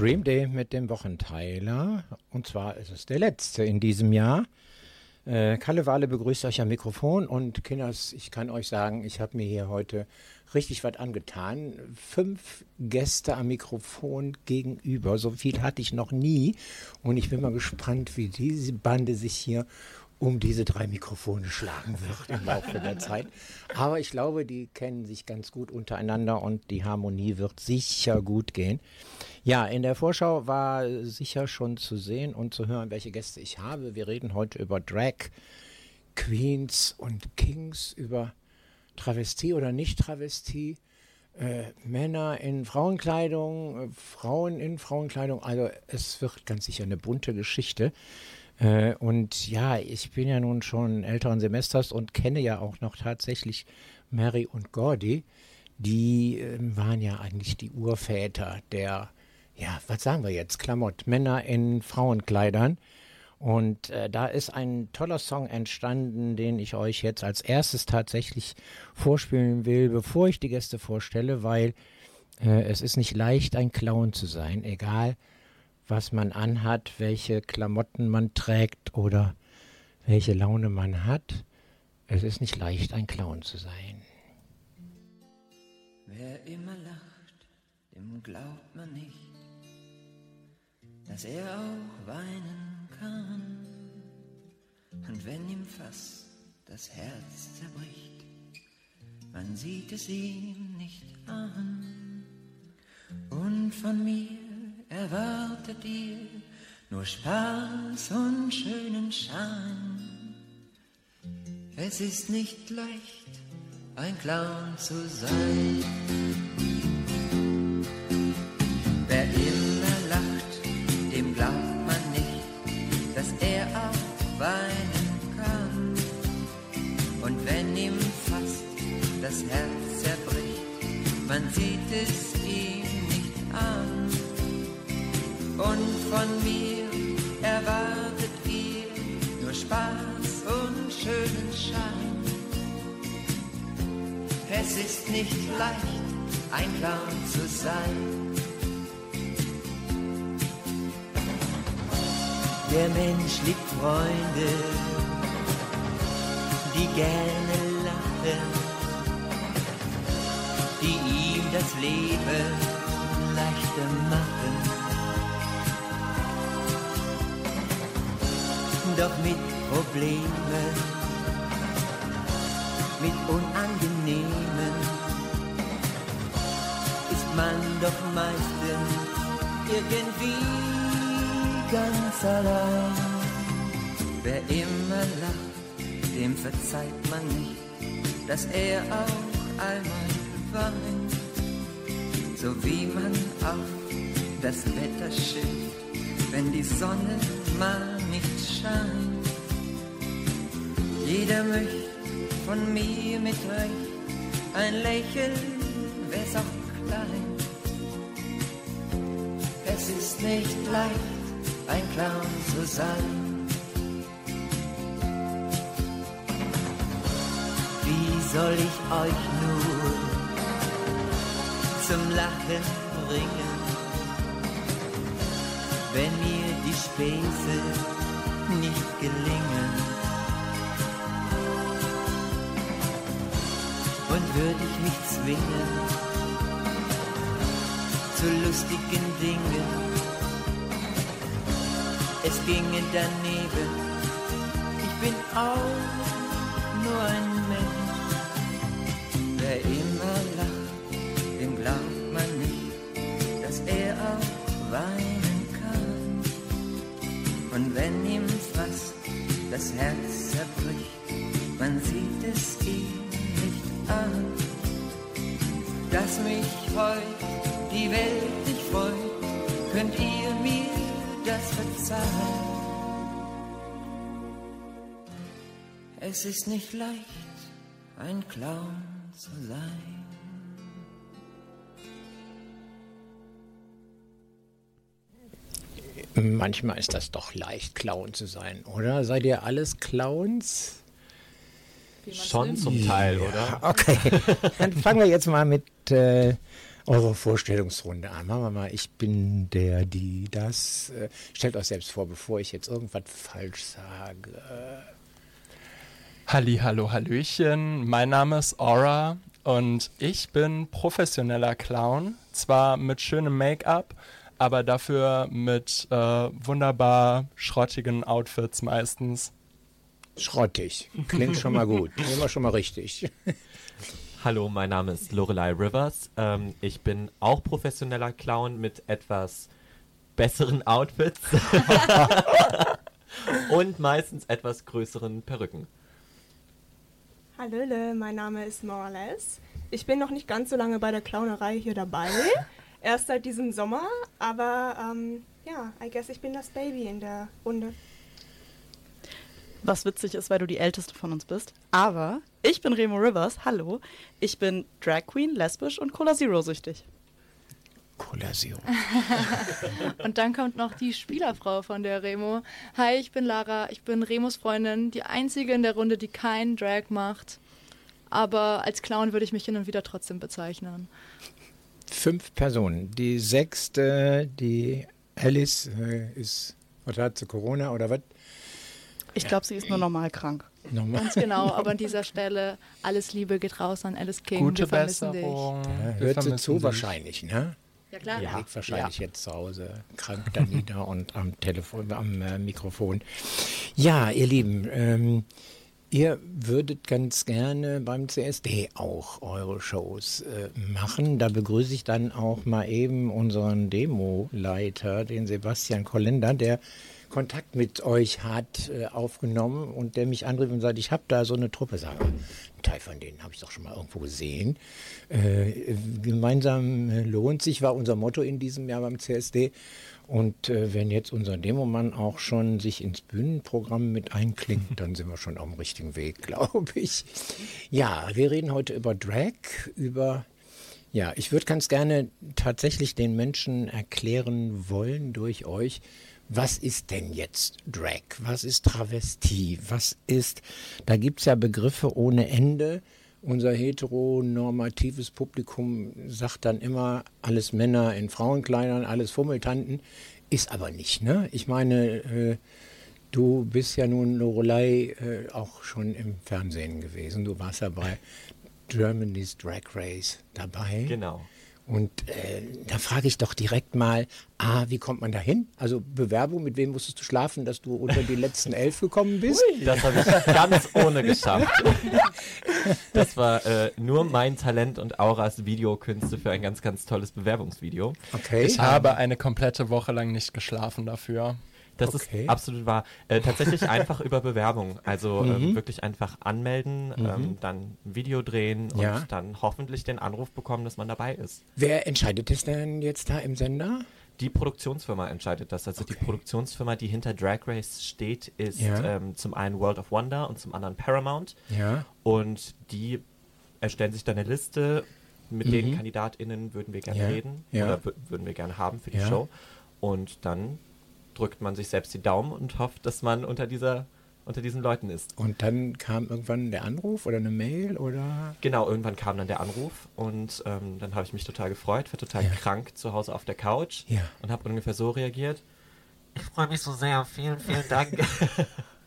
Dream Day mit dem Wochenteiler. Und zwar ist es der letzte in diesem Jahr. Äh, Kalle Wale begrüßt euch am Mikrofon und Kinders, ich kann euch sagen, ich habe mir hier heute richtig was angetan. Fünf Gäste am Mikrofon gegenüber, so viel hatte ich noch nie und ich bin mal gespannt, wie diese Bande sich hier um diese drei Mikrofone schlagen wird im Laufe der Zeit. Aber ich glaube, die kennen sich ganz gut untereinander und die Harmonie wird sicher gut gehen. Ja, in der Vorschau war sicher schon zu sehen und zu hören, welche Gäste ich habe. Wir reden heute über Drag, Queens und Kings, über Travestie oder Nicht-Travestie. Äh, Männer in Frauenkleidung, äh, Frauen in Frauenkleidung. Also es wird ganz sicher eine bunte Geschichte. Äh, und ja, ich bin ja nun schon älteren Semesters und kenne ja auch noch tatsächlich Mary und Gordy. Die äh, waren ja eigentlich die Urväter der, ja, was sagen wir jetzt, Klamott, Männer in Frauenkleidern. Und äh, da ist ein toller Song entstanden, den ich euch jetzt als erstes tatsächlich vorspielen will, bevor ich die Gäste vorstelle, weil äh, es ist nicht leicht, ein Clown zu sein, egal was man anhat, welche Klamotten man trägt oder welche Laune man hat. Es ist nicht leicht, ein Clown zu sein. Wer immer lacht, dem glaubt man nicht, dass er auch weinen kann. Und wenn ihm fast das Herz zerbricht, man sieht es ihm nicht an. Und von mir erwartet ihr nur Spaß und schönen Schein. Es ist nicht leicht, ein Clown zu sein. Wer immer lacht, dem glaubt man nicht, dass er auch weinen kann. Und wenn ihm fast das Herz zerbricht, man sieht es und von mir erwartet ihr nur Spaß und schönen Schein. Es ist nicht leicht, ein Clown zu sein. Der Mensch liebt Freunde, die gerne lachen, die ihm das Leben leichter machen. Doch mit Problemen, mit Unangenehmen ist man doch meistens irgendwie ganz allein. Wer immer lacht, dem verzeiht man nicht, dass er auch einmal weint, so wie man auf das Wetter schimpft, wenn die Sonne mal scheint. Jeder möchte von mir mit Recht ein Lächeln, wär's auch klein. Es ist nicht leicht, ein Clown zu sein. Wie soll ich euch nur zum Lachen bringen, wenn mir die Späße nicht gelingen. Und würde ich mich zwingen zu lustigen Dingen, es ginge daneben. Ich bin auch nur ein Mensch, wer immer lacht, dem glaubt man nicht, dass er auch weinen das Herz zerbricht, man sieht es ihm nicht an, dass mich heut die Welt nicht freut, könnt ihr mir das verzeihen. Es ist nicht leicht, ein Clown zu sein. Manchmal ist das doch leicht, Clown zu sein, oder? Seid ihr alles Clowns? Schon zum Teil, ja, oder? Okay, dann fangen wir jetzt mal mit äh, eure Vorstellungsrunde an. Machen wir mal, ich bin der, die, das. Äh, stellt euch selbst vor, bevor ich jetzt irgendwas falsch sage. Halli, hallo, hallöchen. Mein Name ist Aura und ich bin professioneller Clown. Zwar mit schönem Make-up, aber dafür mit äh, wunderbar schrottigen Outfits meistens. Schrottig. Klingt schon mal gut. Immer schon mal richtig. Hallo, mein Name ist Lorelei Rivers. Ähm, ich bin auch professioneller Clown mit etwas besseren Outfits und meistens etwas größeren Perücken. Hallöle, mein Name ist Morales. Ich bin noch nicht ganz so lange bei der Clownerei hier dabei. Erst seit diesem Sommer, aber ähm, ja, I guess ich bin das Baby in der Runde. Was witzig ist, weil du die älteste von uns bist. Aber ich bin Remo Rivers, hallo. Ich bin Drag Queen, lesbisch und Cola Zero süchtig. Cola Zero. und dann kommt noch die Spielerfrau von der Remo. Hi, ich bin Lara, ich bin Remos Freundin, die einzige in der Runde, die keinen Drag macht. Aber als Clown würde ich mich hin und wieder trotzdem bezeichnen. Fünf Personen. Die sechste, die Alice, äh, ist, was hat sie, Corona oder was? Ich glaube, sie ist nur normal krank. Normal. Ganz genau, aber an dieser Stelle alles Liebe geht raus an Alice King. Gute Wir vermissen Besserung. dich. Ja, hört sie zu dich. wahrscheinlich, ne? Ja klar. Ja, liegt wahrscheinlich ja. jetzt zu Hause krank da nieder und am Telefon, am äh, Mikrofon. Ja, ihr Lieben, ähm, Ihr würdet ganz gerne beim CSD auch eure Shows äh, machen. Da begrüße ich dann auch mal eben unseren Demo-Leiter, den Sebastian Kollender, der Kontakt mit euch hat äh, aufgenommen und der mich anrief und sagt, ich habe da so eine Truppe, sage, ein Teil von denen habe ich doch schon mal irgendwo gesehen. Äh, gemeinsam äh, lohnt sich, war unser Motto in diesem Jahr beim CSD. Und äh, wenn jetzt unser Demomann auch schon sich ins Bühnenprogramm mit einklingt, dann sind wir schon auf dem richtigen Weg, glaube ich. Ja, wir reden heute über Drag, über ja, ich würde ganz gerne tatsächlich den Menschen erklären wollen durch euch, was ist denn jetzt Drag? Was ist Travestie? Was ist, da gibt es ja Begriffe ohne Ende. Unser heteronormatives Publikum sagt dann immer, alles Männer in Frauenkleidern, alles Fummeltanten. Ist aber nicht, ne? Ich meine, äh, du bist ja nun, Lorelei, äh, auch schon im Fernsehen gewesen. Du warst ja bei Germany's Drag Race dabei. Genau. Und äh, da frage ich doch direkt mal, ah, wie kommt man da hin? Also Bewerbung, mit wem musstest du schlafen, dass du unter die letzten elf gekommen bist? Ui, das habe ich ganz ohne geschafft. Das war äh, nur mein Talent und Auras Videokünste für ein ganz, ganz tolles Bewerbungsvideo. Okay. Ich habe eine komplette Woche lang nicht geschlafen dafür. Das okay. ist absolut wahr. Äh, tatsächlich einfach über Bewerbung. Also ähm, mhm. ähm, wirklich einfach anmelden, mhm. ähm, dann ein Video drehen und ja. dann hoffentlich den Anruf bekommen, dass man dabei ist. Wer entscheidet das denn jetzt da im Sender? Die Produktionsfirma entscheidet das. Also okay. die Produktionsfirma, die hinter Drag Race steht, ist ja. ähm, zum einen World of Wonder und zum anderen Paramount. Ja. Und die erstellen sich dann eine Liste, mit mhm. den KandidatInnen würden wir gerne ja. reden oder würden wir gerne haben für die Show. Und dann drückt man sich selbst die Daumen und hofft, dass man unter dieser unter diesen Leuten ist. Und dann kam irgendwann der Anruf oder eine Mail oder? Genau, irgendwann kam dann der Anruf und ähm, dann habe ich mich total gefreut, war total ja. krank zu Hause auf der Couch ja. und habe ungefähr so reagiert. Ich freue mich so sehr, vielen, vielen Dank.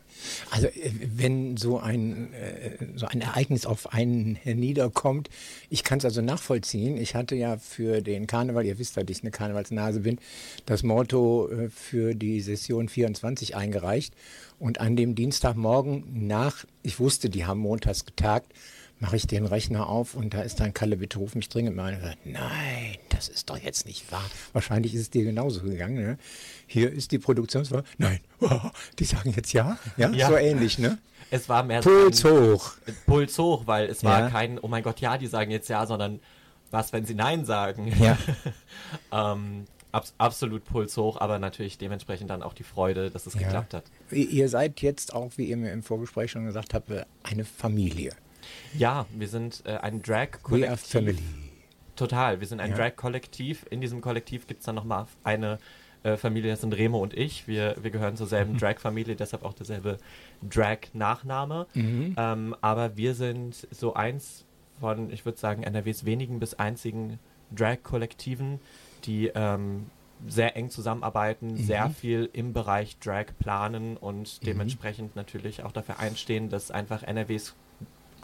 Also äh, wenn so ein, äh, so ein Ereignis auf einen niederkommt, ich kann es also nachvollziehen. Ich hatte ja für den Karneval, ihr wisst, dass ich eine Karnevalsnase bin, das Motto äh, für die Session 24 eingereicht. Und an dem Dienstagmorgen nach, ich wusste, die haben montags getagt, mache ich den Rechner auf und da ist dann Kalle, bitte ruf mich dringend mal. Sagt, nein, das ist doch jetzt nicht wahr. Wahrscheinlich ist es dir genauso gegangen. Ne? Hier ist die Produktionsfirma. Nein, oh, die sagen jetzt ja. ja. ja. so ähnlich, ne? Es war mehr Puls so ein, hoch. Puls hoch, weil es war kein, oh mein Gott, ja, die sagen jetzt ja, sondern was, wenn sie Nein sagen? Ja. ähm, ab, absolut Puls hoch, aber natürlich dementsprechend dann auch die Freude, dass es ja. geklappt hat. Ihr seid jetzt auch, wie ihr mir im Vorgespräch schon gesagt habt, eine Familie. Ja, wir sind äh, ein Drag-Kollektiv. We are family. Total, wir sind ein ja. Drag-Kollektiv. In diesem Kollektiv gibt es dann nochmal eine äh, Familie, das sind Remo und ich. Wir, wir gehören zur selben mhm. Drag-Familie, deshalb auch derselbe Drag-Nachname. Mhm. Ähm, aber wir sind so eins von, ich würde sagen, NRWs wenigen bis einzigen Drag-Kollektiven, die ähm, sehr eng zusammenarbeiten, mhm. sehr viel im Bereich Drag planen und mhm. dementsprechend natürlich auch dafür einstehen, dass einfach NRWs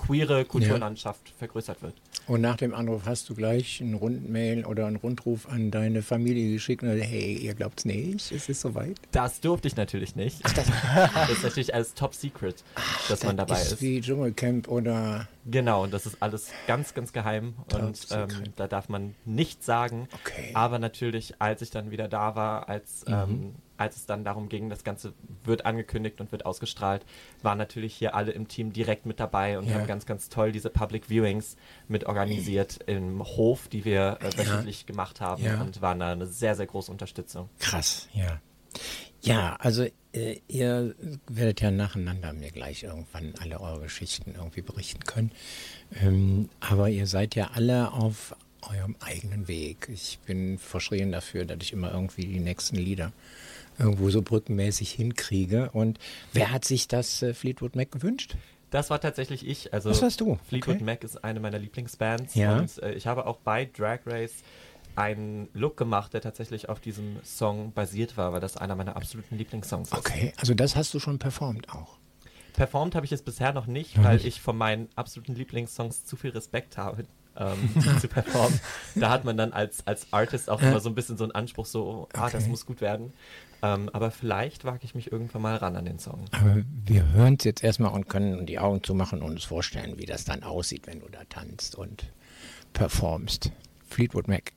queere Kulturlandschaft ja. vergrößert wird. Und nach dem Anruf hast du gleich einen Rundmail oder einen Rundruf an deine Familie geschickt und hey, ihr glaubt's nicht, es ist soweit? Das durfte ich natürlich nicht. Ach, das, das, ist natürlich alles top secret, Ach, dass man dabei ist. Wie Dschungelcamp oder. Genau, und das ist alles ganz, ganz geheim top und ähm, da darf man nichts sagen. Okay. Aber natürlich, als ich dann wieder da war, als mhm. ähm, als es dann darum ging, das Ganze wird angekündigt und wird ausgestrahlt, waren natürlich hier alle im Team direkt mit dabei und ja. haben ganz, ganz toll diese Public Viewings mit organisiert im Hof, die wir äh, wöchentlich ja. gemacht haben ja. und waren da eine sehr, sehr große Unterstützung. Krass, ja. Ja, also äh, ihr werdet ja nacheinander mir gleich irgendwann alle eure Geschichten irgendwie berichten können. Ähm, aber ihr seid ja alle auf eurem eigenen Weg. Ich bin verschrien dafür, dass ich immer irgendwie die nächsten Lieder irgendwo so brückenmäßig hinkriege. Und wer hat sich das äh, Fleetwood Mac gewünscht? Das war tatsächlich ich. Also Was warst du? Fleetwood okay. Mac ist eine meiner Lieblingsbands. Ja. Und äh, ich habe auch bei Drag Race einen Look gemacht, der tatsächlich auf diesem Song basiert war, weil das einer meiner absoluten Lieblingssongs ist. Okay, also das hast du schon performt auch. Performt habe ich es bisher noch nicht, noch weil nicht. ich von meinen absoluten Lieblingssongs zu viel Respekt habe, ähm, zu performen. Da hat man dann als, als Artist auch immer so ein bisschen so einen Anspruch, so, ah, okay. das muss gut werden. Ähm, aber vielleicht wage ich mich irgendwann mal ran an den Song. Aber wir hören es jetzt erstmal und können die Augen zumachen und uns vorstellen, wie das dann aussieht, wenn du da tanzt und performst. Fleetwood Mac.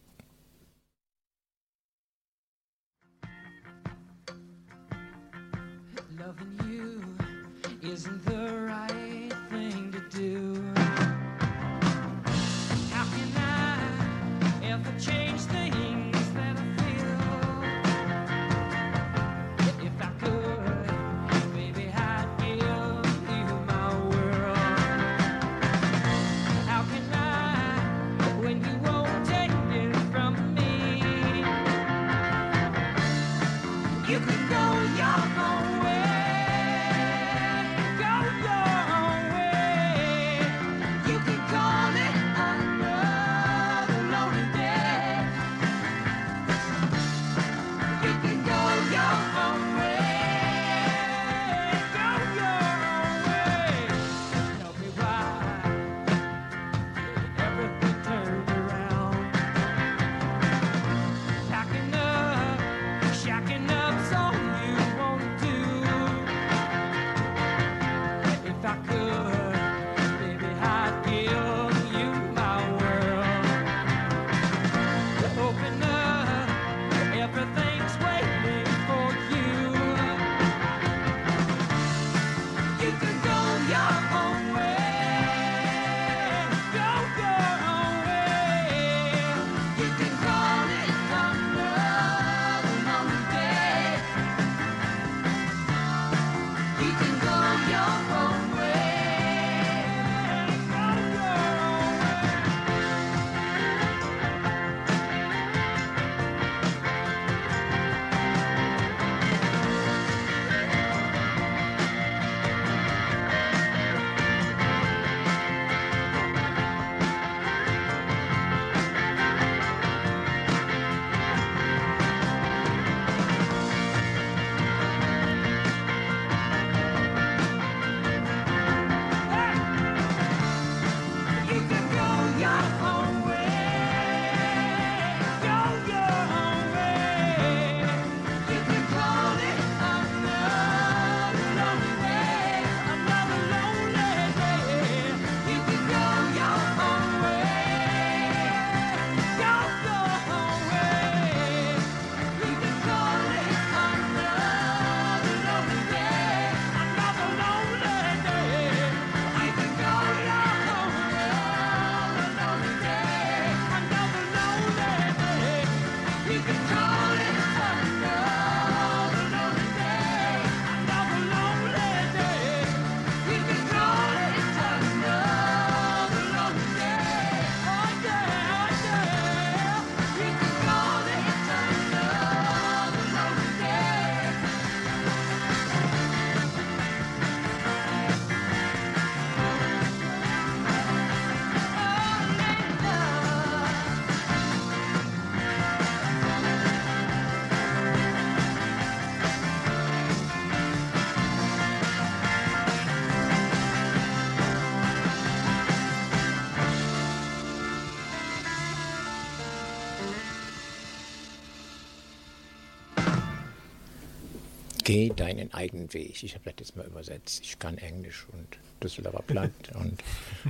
Geh deinen eigenen Weg. Ich habe das jetzt mal übersetzt. Ich kann Englisch und Düsseldorfer Platt und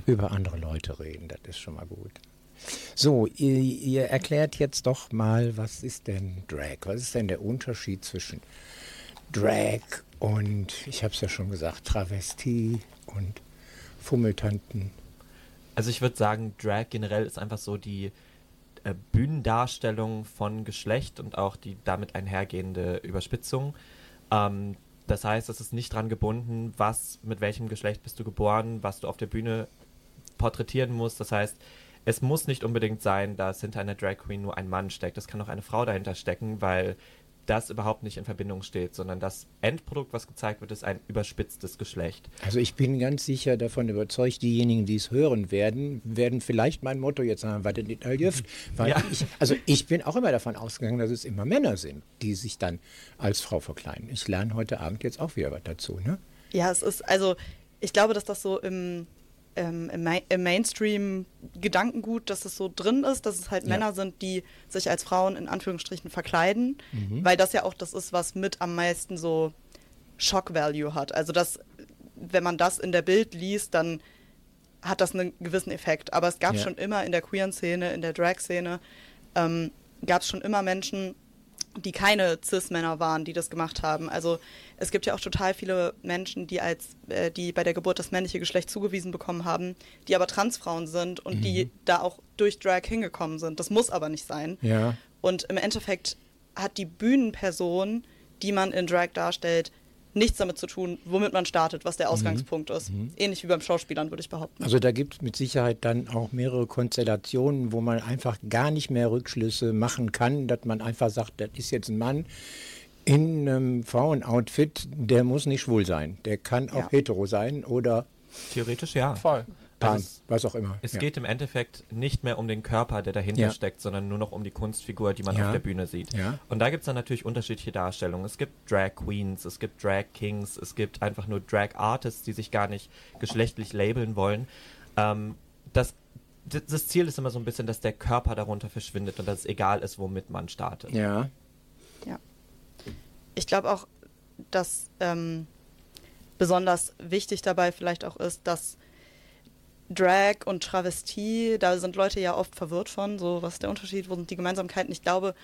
über andere Leute reden. Das ist schon mal gut. So, ihr, ihr, erklärt jetzt doch mal, was ist denn Drag? Was ist denn der Unterschied zwischen Drag und, ich habe es ja schon gesagt, Travestie und Fummeltanten? Also ich würde sagen, Drag generell ist einfach so die äh, Bühnendarstellung von Geschlecht und auch die damit einhergehende Überspitzung. Ähm, das heißt, es ist nicht dran gebunden, was, mit welchem Geschlecht bist du geboren, was du auf der Bühne porträtieren musst. Das heißt, es muss nicht unbedingt sein, dass hinter einer Drag Queen nur ein Mann steckt. Es kann auch eine Frau dahinter stecken, weil das überhaupt nicht in Verbindung steht, sondern das Endprodukt, was gezeigt wird, ist ein überspitztes Geschlecht. Also ich bin ganz sicher davon überzeugt, diejenigen, die es hören werden, werden vielleicht mein Motto jetzt sagen, was nicht Aljöft, weil ja. ich, also ich bin auch immer davon ausgegangen, dass es immer Männer sind, die sich dann als Frau verkleiden. Ich lerne heute Abend jetzt auch wieder was dazu, ne? Ja, es ist, also ich glaube, dass das so im ähm, im, Ma im Mainstream-Gedankengut, dass es so drin ist, dass es halt ja. Männer sind, die sich als Frauen in Anführungsstrichen verkleiden, mhm. weil das ja auch das ist, was mit am meisten so Shock-Value hat. Also das, wenn man das in der Bild liest, dann hat das einen gewissen Effekt. Aber es gab ja. schon immer in der queeren Szene, in der Drag-Szene, ähm, gab es schon immer Menschen, die keine Cis-Männer waren, die das gemacht haben. Also es gibt ja auch total viele Menschen, die als äh, die bei der Geburt das männliche Geschlecht zugewiesen bekommen haben, die aber Transfrauen sind und mhm. die da auch durch Drag hingekommen sind. Das muss aber nicht sein. Ja. Und im Endeffekt hat die Bühnenperson, die man in Drag darstellt, nichts damit zu tun, womit man startet, was der mhm. Ausgangspunkt mhm. ist. Ähnlich wie beim Schauspielern, würde ich behaupten. Also da gibt es mit Sicherheit dann auch mehrere Konstellationen, wo man einfach gar nicht mehr Rückschlüsse machen kann, dass man einfach sagt, das ist jetzt ein Mann in einem Frauenoutfit, der muss nicht schwul sein. Der kann auch ja. hetero sein oder... Theoretisch ja. Voll. Pan, also was auch immer. Es ja. geht im Endeffekt nicht mehr um den Körper, der dahinter ja. steckt, sondern nur noch um die Kunstfigur, die man ja. auf der Bühne sieht. Und da gibt es dann natürlich unterschiedliche Darstellungen. Es gibt Drag Queens, es gibt Drag Kings, es gibt einfach nur Drag Artists, die sich gar nicht geschlechtlich labeln wollen. Ähm, das, das Ziel ist immer so ein bisschen, dass der Körper darunter verschwindet und dass es egal ist, womit man startet. Ja. Ja. Ich glaube auch, dass ähm, besonders wichtig dabei vielleicht auch ist, dass Drag und Travestie, da sind Leute ja oft verwirrt von, so was ist der Unterschied, wo sind die Gemeinsamkeiten? Ich glaube,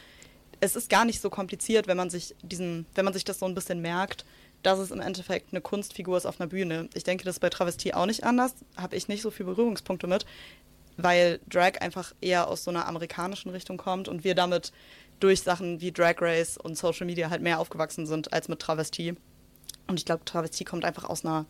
es ist gar nicht so kompliziert, wenn man sich diesen, wenn man sich das so ein bisschen merkt, dass es im Endeffekt eine Kunstfigur ist auf einer Bühne. Ich denke, das ist bei Travestie auch nicht anders, habe ich nicht so viele Berührungspunkte mit, weil Drag einfach eher aus so einer amerikanischen Richtung kommt und wir damit durch Sachen wie Drag Race und Social Media halt mehr aufgewachsen sind als mit Travestie. Und ich glaube, Travestie kommt einfach aus einer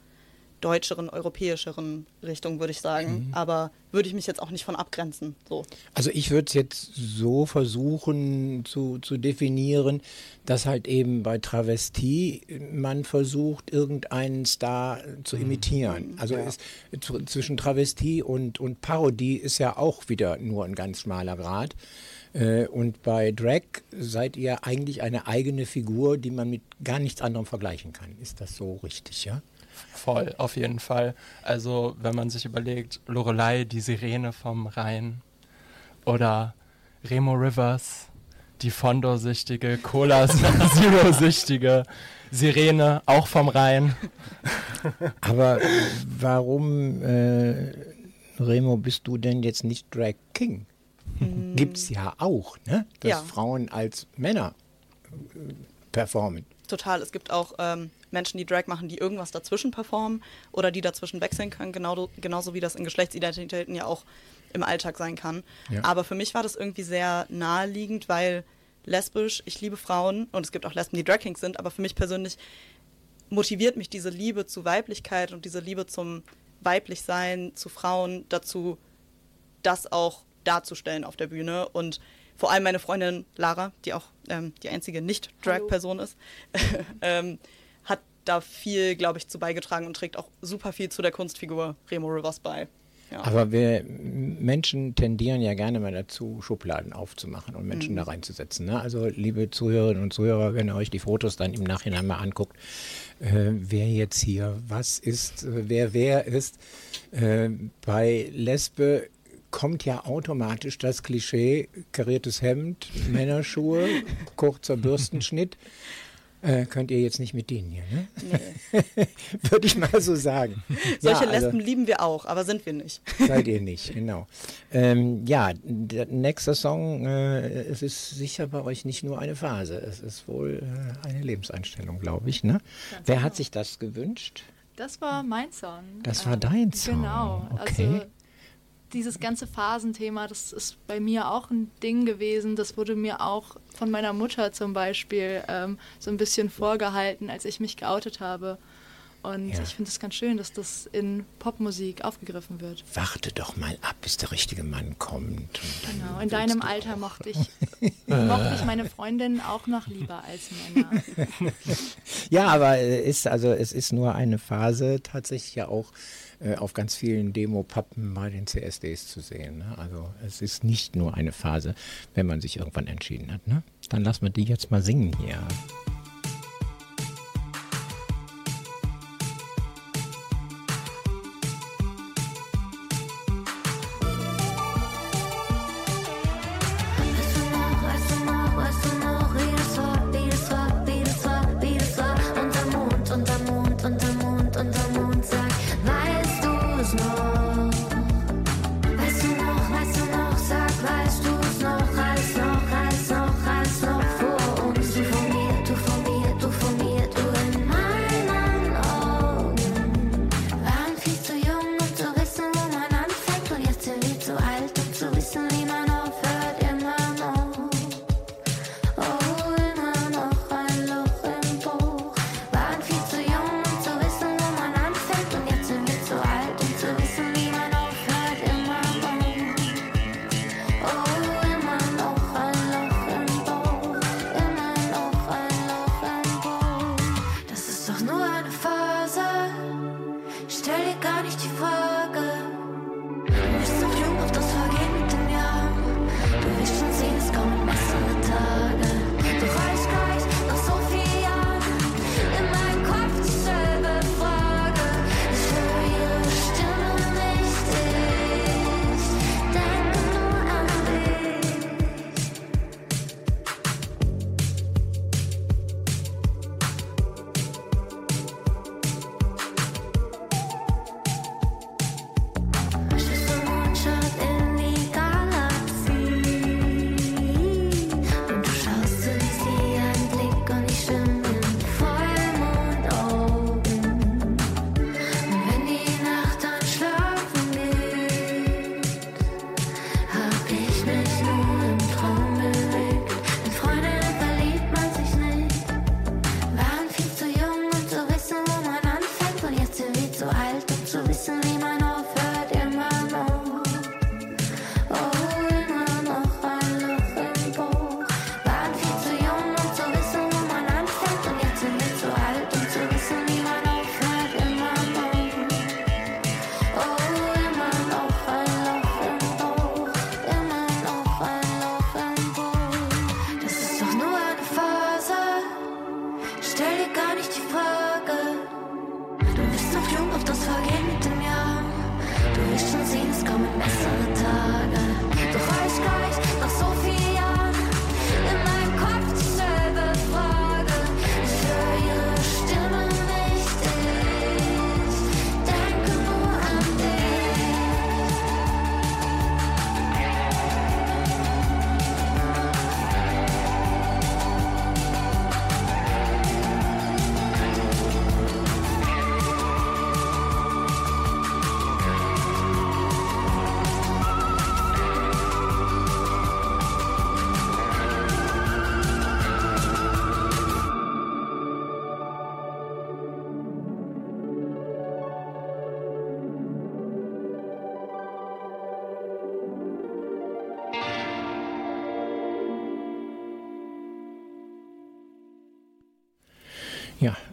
deutscheren, europäischeren Richtung, würde ich sagen. Mhm. Aber würde ich mich jetzt auch nicht von abgrenzen. So. Also ich würde es jetzt so versuchen zu, zu definieren, dass halt eben bei Travestie man versucht, irgendeinen Star zu mhm. imitieren. Also ja. ist, zwischen Travestie und, und Parodie ist ja auch wieder nur ein ganz schmaler Grad. Äh, und bei Drag seid ihr eigentlich eine eigene Figur, die man mit gar nichts anderem vergleichen kann. Ist das so richtig, ja? Voll, auf jeden Fall. Also, wenn man sich überlegt, Lorelei, die Sirene vom Rhein oder Remo Rivers, die Fondo-süchtige, Cola Zero-süchtige Sirene, auch vom Rhein. Aber warum, äh, Remo, bist du denn jetzt nicht Drag King? Hm. Gibt es ja auch, ne? Dass ja. Frauen als Männer äh, performen. Total. Es gibt auch ähm, Menschen, die Drag machen, die irgendwas dazwischen performen oder die dazwischen wechseln können, genau, genauso wie das in Geschlechtsidentitäten ja auch im Alltag sein kann. Ja. Aber für mich war das irgendwie sehr naheliegend, weil lesbisch, ich liebe Frauen und es gibt auch Lesben, die Drag Kings sind, aber für mich persönlich motiviert mich diese Liebe zu Weiblichkeit und diese Liebe zum Weiblichsein, zu Frauen dazu, das auch darzustellen auf der Bühne und vor allem meine Freundin Lara, die auch ähm, die einzige Nicht-Drag-Person ist, ähm, da viel, glaube ich, zu beigetragen und trägt auch super viel zu der Kunstfigur Remo Rivers bei. Ja. Aber wir Menschen tendieren ja gerne mal dazu, Schubladen aufzumachen und Menschen mhm. da reinzusetzen. Ne? Also, liebe Zuhörerinnen und Zuhörer, wenn ihr euch die Fotos dann im Nachhinein mal anguckt, äh, wer jetzt hier was ist, äh, wer wer ist. Äh, bei Lesbe kommt ja automatisch das Klischee, kariertes Hemd, Männerschuhe, kurzer Bürstenschnitt. Äh, könnt ihr jetzt nicht mit denen hier, ne? Nee. Würde ich mal so sagen. Solche ja, also, Lesben lieben wir auch, aber sind wir nicht. seid ihr nicht, genau. Ähm, ja, der nächste Song, äh, es ist sicher bei euch nicht nur eine Phase, es ist wohl äh, eine Lebenseinstellung, glaube ich. Ne? Wer genau. hat sich das gewünscht? Das war mein Song. Das war dein Song. Genau. Okay. Also dieses ganze Phasenthema, das ist bei mir auch ein Ding gewesen. Das wurde mir auch von meiner Mutter zum Beispiel ähm, so ein bisschen vorgehalten, als ich mich geoutet habe. Und ja. ich finde es ganz schön, dass das in Popmusik aufgegriffen wird. Warte doch mal ab, bis der richtige Mann kommt. Genau, in deinem Alter mochte ich, mochte ich meine Freundin auch noch lieber als Männer. ja, aber ist, also, es ist nur eine Phase tatsächlich ja auch äh, auf ganz vielen Demo-Pappen bei den CSDs zu sehen. Ne? Also es ist nicht nur eine Phase, wenn man sich irgendwann entschieden hat. Ne? Dann lassen wir die jetzt mal singen hier.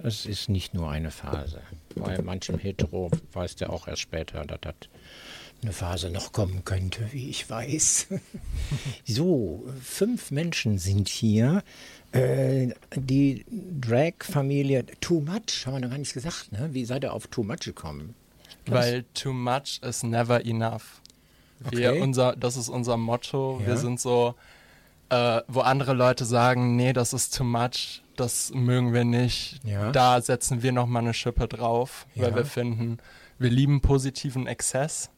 Es ist nicht nur eine Phase. Bei manchem Hetero weiß der auch erst später, dass das eine Phase noch kommen könnte, wie ich weiß. so, fünf Menschen sind hier. Äh, die Drag-Familie Too Much, haben wir noch gar nicht gesagt, ne? Wie seid ihr auf Too Much gekommen? Weil Too Much is never enough. Wir, okay. unser, das ist unser Motto. Ja. Wir sind so, äh, wo andere Leute sagen, nee, das ist too much, das mögen wir nicht. Ja. Da setzen wir nochmal eine Schippe drauf, weil ja. wir finden, wir lieben positiven Exzess.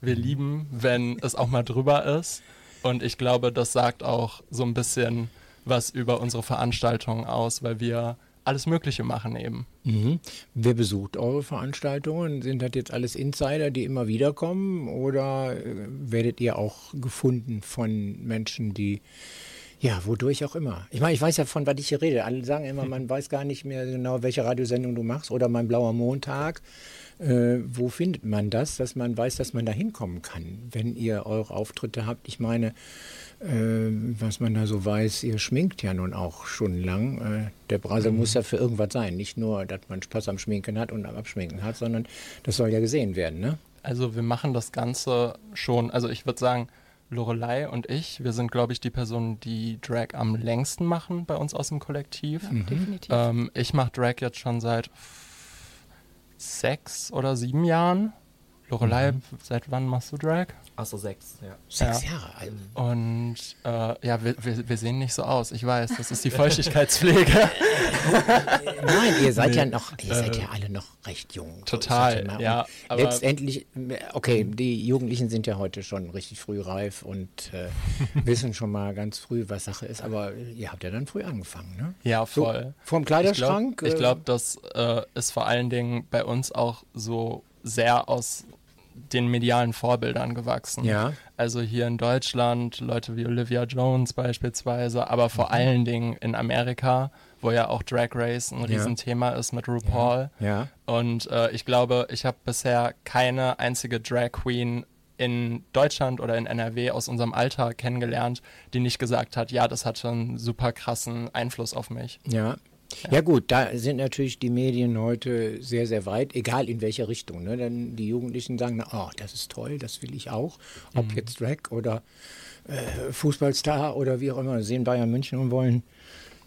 Wir lieben, wenn es auch mal drüber ist. Und ich glaube, das sagt auch so ein bisschen was über unsere Veranstaltungen aus, weil wir alles Mögliche machen eben. Mhm. Wer besucht eure Veranstaltungen? Sind das jetzt alles Insider, die immer wieder kommen? Oder äh, werdet ihr auch gefunden von Menschen, die ja, wodurch auch immer. Ich meine, ich weiß ja, von was ich hier rede. Alle sagen immer, man weiß gar nicht mehr genau, welche Radiosendung du machst oder mein blauer Montag. Äh, wo findet man das, dass man weiß, dass man da hinkommen kann, wenn ihr eure Auftritte habt? Ich meine, äh, was man da so weiß, ihr schminkt ja nun auch schon lang. Äh, der Brasel mhm. muss ja für irgendwas sein. Nicht nur, dass man Spaß am Schminken hat und am Abschminken hat, sondern das soll ja gesehen werden, ne? Also wir machen das Ganze schon, also ich würde sagen, Lorelei und ich, wir sind, glaube ich, die Personen, die Drag am längsten machen bei uns aus dem Kollektiv. Ja, mhm. definitiv. Ähm, ich mache Drag jetzt schon seit sechs oder sieben Jahren. Lorelei, mhm. seit wann machst du Drag? Achso, sechs, ja. Sechs ja. Jahre alt. Und äh, ja, wir, wir, wir, sehen nicht so aus. Ich weiß, das ist die Feuchtigkeitspflege. Nein, ihr seid nee. ja noch, ihr seid ja alle noch recht jung. Total, so ja. letztendlich, okay, die Jugendlichen sind ja heute schon richtig früh reif und äh, wissen schon mal ganz früh, was Sache ist. Aber ihr habt ja dann früh angefangen, ne? Ja, voll. So, vorm Kleiderschrank? Ich glaube, glaub, das äh, ist vor allen Dingen bei uns auch so sehr aus den medialen Vorbildern gewachsen. Ja. Also hier in Deutschland Leute wie Olivia Jones beispielsweise, aber vor mhm. allen Dingen in Amerika, wo ja auch Drag Race ein ja. Riesenthema ist mit RuPaul. Ja. ja. Und äh, ich glaube, ich habe bisher keine einzige Drag Queen in Deutschland oder in NRW aus unserem Alter kennengelernt, die nicht gesagt hat, ja, das hatte einen super krassen Einfluss auf mich. Ja, ja. gut, da sind natürlich die Medien heute sehr, sehr weit, egal in welche Richtung. Ne? Dann die Jugendlichen sagen, oh, das ist toll, das will ich auch. Ob mhm. jetzt Drag oder äh, Fußballstar oder wie auch immer, sehen Bayern München und wollen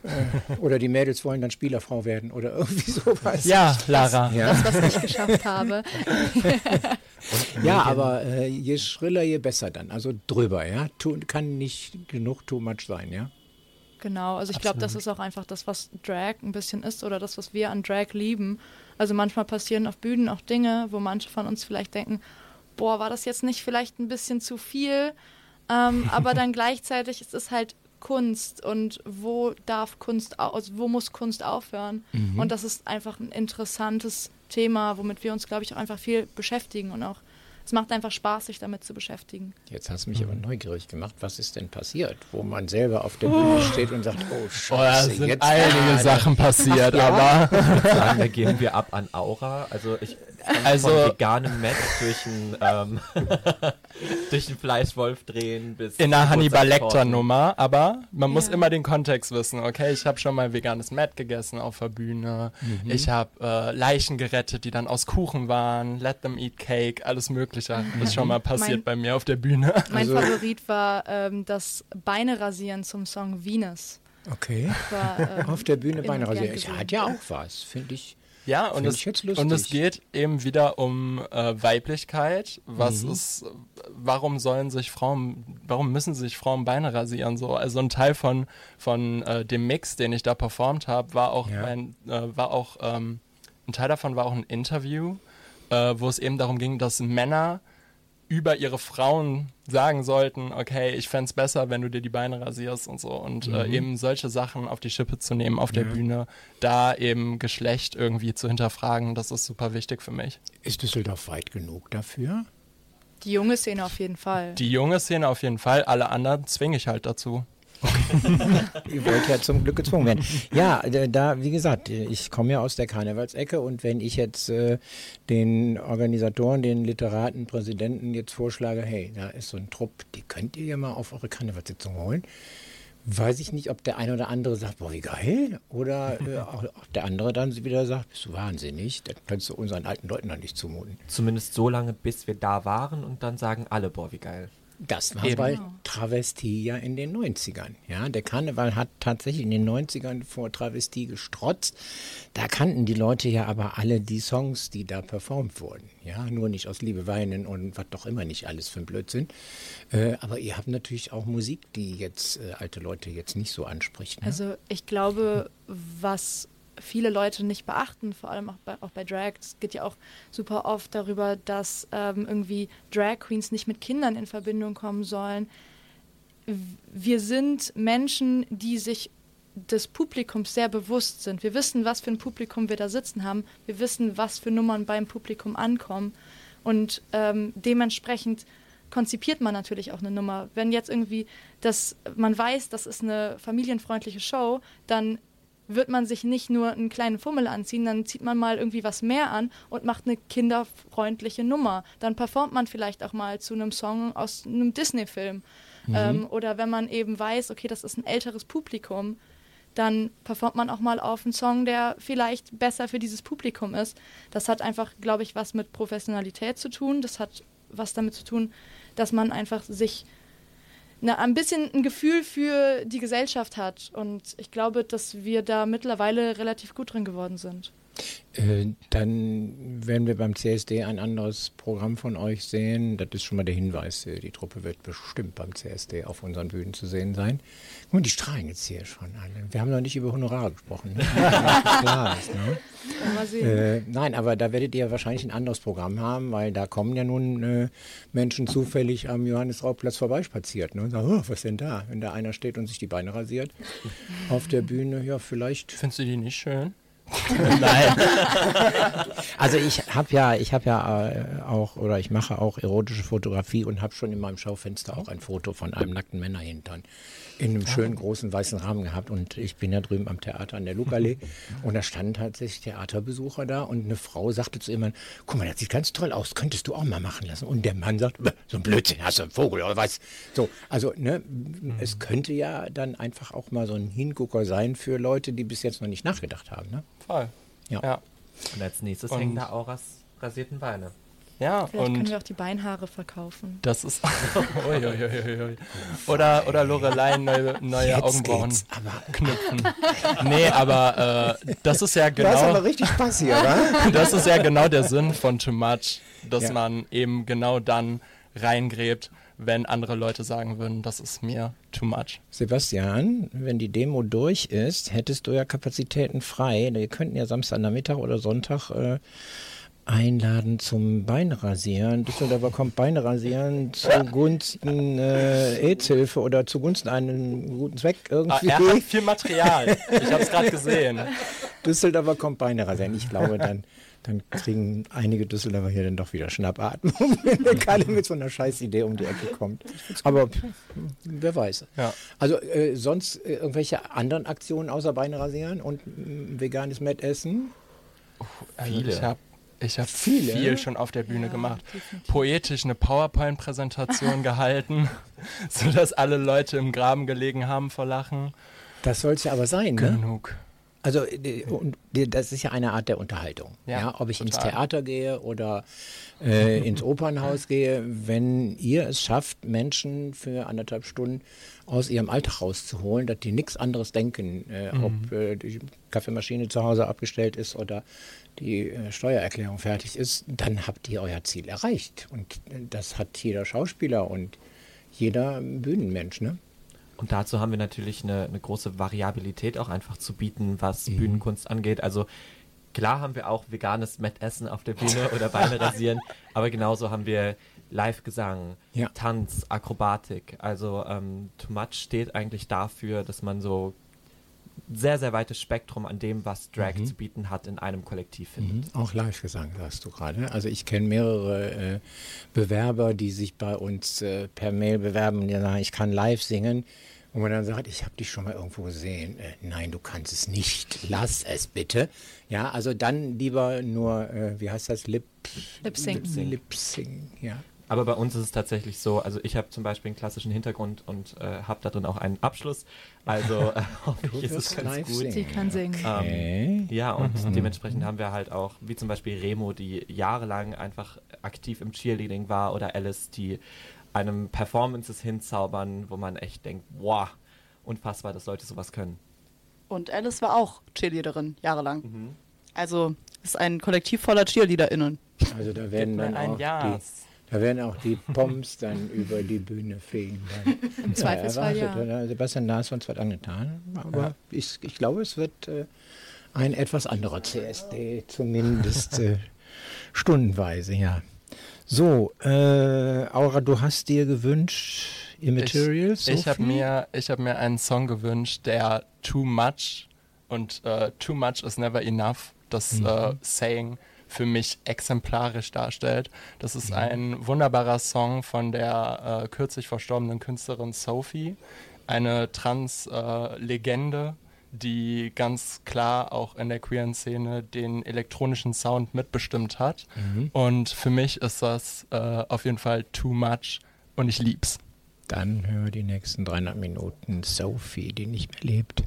äh, oder die Mädels wollen dann Spielerfrau werden oder irgendwie sowas. Ja, Lara. Ja. Das, was ich geschafft habe. ja, aber äh, je schriller, je besser dann. Also drüber, ja. Tu, kann nicht genug too much sein, ja. Genau, also ich glaube, das ist auch einfach das, was Drag ein bisschen ist oder das, was wir an Drag lieben. Also manchmal passieren auf Bühnen auch Dinge, wo manche von uns vielleicht denken, boah, war das jetzt nicht vielleicht ein bisschen zu viel? Ähm, aber dann gleichzeitig ist es halt Kunst und wo darf Kunst, also wo muss Kunst aufhören? Mhm. Und das ist einfach ein interessantes Thema, womit wir uns, glaube ich, auch einfach viel beschäftigen und auch es macht einfach Spaß, sich damit zu beschäftigen. Jetzt hast du mich mhm. aber neugierig gemacht. Was ist denn passiert, wo man selber auf der Bühne steht und sagt, oh Scheiße, oh, sind jetzt einige Sachen passiert, Ach, ja? aber sagen, da gehen wir ab an Aura. Also ich also von veganem Matt durch ein ähm, durch einen Fleischwolf drehen bis in einer Hannibal Lecter Nummer, aber man ja. muss immer den Kontext wissen. Okay, ich habe schon mal veganes Matt gegessen auf der Bühne. Mhm. Ich habe äh, Leichen gerettet, die dann aus Kuchen waren. Let them eat cake, alles Mögliche mhm. ist schon mal passiert mein, bei mir auf der Bühne. Mein also. Favorit war ähm, das Beine rasieren zum Song Venus. Okay. War, ähm, auf der Bühne Beine rasieren. Hat ja auch was, finde ich. Ja, und es, und es geht eben wieder um äh, Weiblichkeit. Was mhm. ist, warum sollen sich Frauen, warum müssen sich Frauen Beine rasieren? So, also ein Teil von, von äh, dem Mix, den ich da performt habe, war auch ja. ein, äh, war auch, ähm, ein Teil davon war auch ein Interview, äh, wo es eben darum ging, dass Männer über ihre Frauen sagen sollten, okay, ich fände es besser, wenn du dir die Beine rasierst und so. Und äh, mhm. äh, eben solche Sachen auf die Schippe zu nehmen auf der ja. Bühne, da eben Geschlecht irgendwie zu hinterfragen, das ist super wichtig für mich. Ist Düsseldorf weit genug dafür? Die junge Szene auf jeden Fall. Die junge Szene auf jeden Fall, alle anderen zwinge ich halt dazu. Ihr wollt ja zum Glück gezwungen werden. Ja, da, wie gesagt, ich komme ja aus der Karnevalsecke und wenn ich jetzt äh, den Organisatoren, den Literaten, Präsidenten jetzt vorschlage, hey, da ist so ein Trupp, die könnt ihr ja mal auf eure Karnevalssitzung holen, weiß ich nicht, ob der eine oder andere sagt, boah, wie geil, oder äh, auch, auch, der andere dann wieder sagt, bist du wahnsinnig, das kannst du unseren alten Leuten dann nicht zumuten. Zumindest so lange, bis wir da waren und dann sagen alle, boah, wie geil. Das war Eben. bei Travestie ja in den 90ern. Ja, der Karneval hat tatsächlich in den 90ern vor Travestie gestrotzt. Da kannten die Leute ja aber alle die Songs, die da performt wurden. Ja, nur nicht aus Liebe weinen und was doch immer nicht alles für ein Blödsinn. Äh, aber ihr habt natürlich auch Musik, die jetzt äh, alte Leute jetzt nicht so anspricht. Ne? Also ich glaube, was viele Leute nicht beachten, vor allem auch bei, auch bei Drag. Es geht ja auch super oft darüber, dass ähm, irgendwie Drag Queens nicht mit Kindern in Verbindung kommen sollen. Wir sind Menschen, die sich des Publikums sehr bewusst sind. Wir wissen, was für ein Publikum wir da sitzen haben. Wir wissen, was für Nummern beim Publikum ankommen. Und ähm, dementsprechend konzipiert man natürlich auch eine Nummer. Wenn jetzt irgendwie das, man weiß, das ist eine familienfreundliche Show, dann wird man sich nicht nur einen kleinen Fummel anziehen, dann zieht man mal irgendwie was mehr an und macht eine kinderfreundliche Nummer. Dann performt man vielleicht auch mal zu einem Song aus einem Disney-Film. Mhm. Ähm, oder wenn man eben weiß, okay, das ist ein älteres Publikum, dann performt man auch mal auf einen Song, der vielleicht besser für dieses Publikum ist. Das hat einfach, glaube ich, was mit Professionalität zu tun. Das hat was damit zu tun, dass man einfach sich eine, ein bisschen ein Gefühl für die Gesellschaft hat. Und ich glaube, dass wir da mittlerweile relativ gut drin geworden sind. Äh, dann werden wir beim CSD ein anderes Programm von euch sehen. Das ist schon mal der Hinweis. Äh, die Truppe wird bestimmt beim CSD auf unseren Bühnen zu sehen sein. Und die strahlen jetzt hier schon alle. Wir haben noch nicht über Honorar gesprochen. Ne? Klar ist, ne? Äh, nein, aber da werdet ihr wahrscheinlich ein anderes Programm haben, weil da kommen ja nun äh, Menschen zufällig am Johannes-Rauplatz vorbeispaziert ne? und sagen, oh, was denn da? Wenn da einer steht und sich die Beine rasiert auf der Bühne, ja, vielleicht. Findest du die nicht schön? Nein. also ich habe ja, ich habe ja äh, auch oder ich mache auch erotische Fotografie und habe schon in meinem Schaufenster auch ein Foto von einem nackten Männerhintern in einem schönen großen weißen Rahmen gehabt und ich bin ja drüben am Theater an der Lugallee und da standen tatsächlich Theaterbesucher da und eine Frau sagte zu ihm, guck mal, das sieht ganz toll aus, könntest du auch mal machen lassen. Und der Mann sagt, so ein Blödsinn, hast du einen Vogel oder was? So, also ne, mhm. es könnte ja dann einfach auch mal so ein Hingucker sein für Leute, die bis jetzt noch nicht nachgedacht haben. Ne? Voll. Ja. ja. Und als nächstes und hängen da auch rasierten Beine. Ja, Vielleicht und können wir auch die Beinhaare verkaufen. Das ist. ui, ui, ui, oder, oder Lorelei neue, neue Augenbrauen knüpfen. nee, aber äh, das ist ja genau. Das ist aber richtig Spaß hier, oder? das ist ja genau der Sinn von Too Much, dass ja. man eben genau dann reingräbt, wenn andere Leute sagen würden, das ist mir too much. Sebastian, wenn die Demo durch ist, hättest du ja Kapazitäten frei. Wir könnten ja Samstag Nachmittag oder Sonntag. Äh, einladen zum Beinrasieren. Düsseldorfer kommt Beinrasieren zugunsten äh, AIDS-Hilfe oder zugunsten einen guten Zweck irgendwie. Ah, er hat viel Material. Ich habe es gerade gesehen. Düsseldorfer kommt Beinrasieren. Ich glaube, dann, dann kriegen einige Düsseldorfer hier dann doch wieder Schnappatmung, wenn der Kalle mit so einer Scheißidee um die Ecke kommt. Aber wer weiß. Ja. Also äh, sonst äh, irgendwelche anderen Aktionen außer Beinrasieren und äh, veganes Met essen? Oh, also Viele. Ich habe ich habe viel schon auf der Bühne ja, gemacht. Definitiv. Poetisch eine PowerPoint-Präsentation gehalten, sodass alle Leute im Graben gelegen haben vor Lachen. Das soll es ja aber sein, ne? Also das ist ja eine Art der Unterhaltung. Ja, ja ob ich total. ins Theater gehe oder äh, ins Opernhaus gehe, wenn ihr es schafft, Menschen für anderthalb Stunden aus ihrem Alltag rauszuholen, dass die nichts anderes denken, äh, mhm. ob äh, die Kaffeemaschine zu Hause abgestellt ist oder die äh, Steuererklärung fertig ist, dann habt ihr euer Ziel erreicht. Und äh, das hat jeder Schauspieler und jeder Bühnenmensch. Ne? Und dazu haben wir natürlich eine, eine große Variabilität auch einfach zu bieten, was mhm. Bühnenkunst angeht. Also klar haben wir auch veganes Mettessen auf der Bühne oder Beine rasieren, aber genauso haben wir Live-Gesang, ja. Tanz, Akrobatik. Also ähm, Too Much steht eigentlich dafür, dass man so sehr, sehr weites Spektrum an dem, was Drag mhm. zu bieten hat, in einem Kollektiv findet. Mhm. Auch Live-Gesang, sagst du gerade. Also ich kenne mehrere äh, Bewerber, die sich bei uns äh, per Mail bewerben und die sagen, ich kann live singen. Und man dann sagt, ich habe dich schon mal irgendwo gesehen. Äh, nein, du kannst es nicht. Lass es bitte. Ja, also dann lieber nur, äh, wie heißt das? Lip, Lip Sync. Lip Sync, ja. Aber bei uns ist es tatsächlich so, also ich habe zum Beispiel einen klassischen Hintergrund und äh, habe da drin auch einen Abschluss. Also äh, hoffentlich ist es ganz gut. Sie kann singen. Ähm, ja, und mhm. dementsprechend haben wir halt auch, wie zum Beispiel Remo, die jahrelang einfach aktiv im Cheerleading war oder Alice, die einem Performances hinzaubern, wo man echt denkt, wow, unfassbar, dass Leute sowas können. Und Alice war auch Cheerleaderin, jahrelang. Mhm. Also es ist ein Kollektiv voller CheerleaderInnen. Also da werden dann auch die, da werden auch die Poms dann über die Bühne fegen. Dann. Im Zweifelsfall ja. ja. Sebastian Lars hat was angetan, aber ja. ich, ich glaube, es wird äh, ein etwas anderer CSD, zumindest äh, stundenweise, ja. So, äh, Aura, du hast dir gewünscht Immaterials? Ich, ich habe mir, hab mir einen Song gewünscht, der Too Much und uh, Too Much is Never Enough, das mhm. uh, Saying, für mich exemplarisch darstellt. Das ist mhm. ein wunderbarer Song von der uh, kürzlich verstorbenen Künstlerin Sophie, eine Trans-Legende die ganz klar auch in der queeren Szene den elektronischen Sound mitbestimmt hat. Mhm. Und für mich ist das äh, auf jeden Fall too much und ich lieb's. Dann hören wir die nächsten 300 Minuten Sophie, die nicht mehr lebt.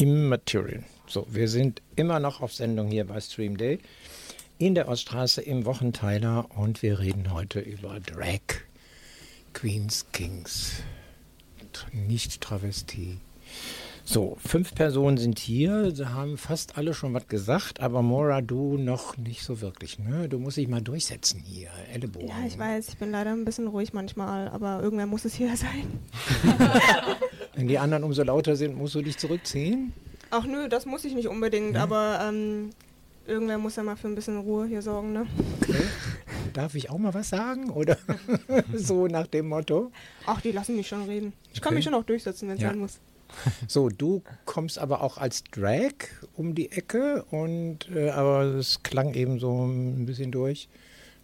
Immaterial. So, wir sind immer noch auf Sendung hier bei Stream Day in der Oststraße im Wochenteiler und wir reden heute über Drag Queens Kings. Nicht Travestie. So, fünf Personen sind hier. Sie haben fast alle schon was gesagt, aber Mora, du noch nicht so wirklich. Ne? Du musst dich mal durchsetzen hier. Ellenbogen. Ja, ich weiß, ich bin leider ein bisschen ruhig manchmal, aber irgendwer muss es hier sein. Wenn die anderen umso lauter sind, musst du dich zurückziehen? Ach nö, das muss ich nicht unbedingt, ja. aber ähm, irgendwer muss ja mal für ein bisschen Ruhe hier sorgen, ne? Okay. Darf ich auch mal was sagen? Oder so nach dem Motto? Ach, die lassen mich schon reden. Ich okay. kann mich schon auch durchsetzen, wenn es ja. sein muss. So, du kommst aber auch als Drag um die Ecke und äh, aber es klang eben so ein bisschen durch,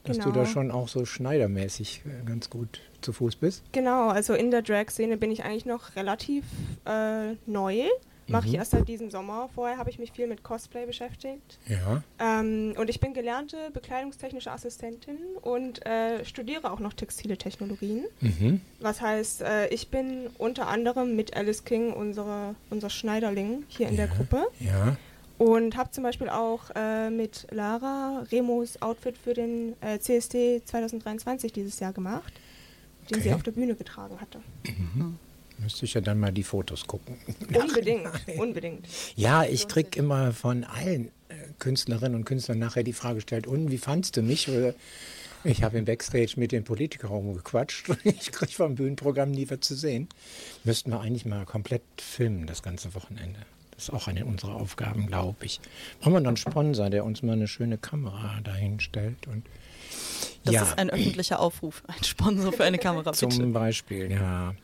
dass genau. du da genau. schon auch so schneidermäßig äh, ganz gut zu Fuß bist. Genau, also in der Drag-Szene bin ich eigentlich noch relativ äh, neu. Mache ich mhm. erst seit diesem Sommer. Vorher habe ich mich viel mit Cosplay beschäftigt. Ja. Ähm, und ich bin gelernte bekleidungstechnische Assistentin und äh, studiere auch noch textile Technologien. Mhm. Was heißt, äh, ich bin unter anderem mit Alice King unsere, unser Schneiderling hier in ja. der Gruppe. Ja. Und habe zum Beispiel auch äh, mit Lara Remos Outfit für den äh, CSD 2023 dieses Jahr gemacht, den okay. sie auf der Bühne getragen hatte. Mhm. Müsste ich ja dann mal die Fotos gucken. Unbedingt, unbedingt. Ja, ich kriege immer von allen äh, Künstlerinnen und Künstlern nachher die Frage gestellt, und wie fandst du mich? Ich habe im Backstage mit den Politikern gequatscht. Ich kriege vom Bühnenprogramm nie was zu sehen. Müssten wir eigentlich mal komplett filmen, das ganze Wochenende. Das ist auch eine unserer Aufgaben, glaube ich. Brauchen wir noch einen Sponsor, der uns mal eine schöne Kamera dahin stellt und das ja. ist ein öffentlicher Aufruf, ein Sponsor für eine Kamera. Bitte. Zum Beispiel, ja.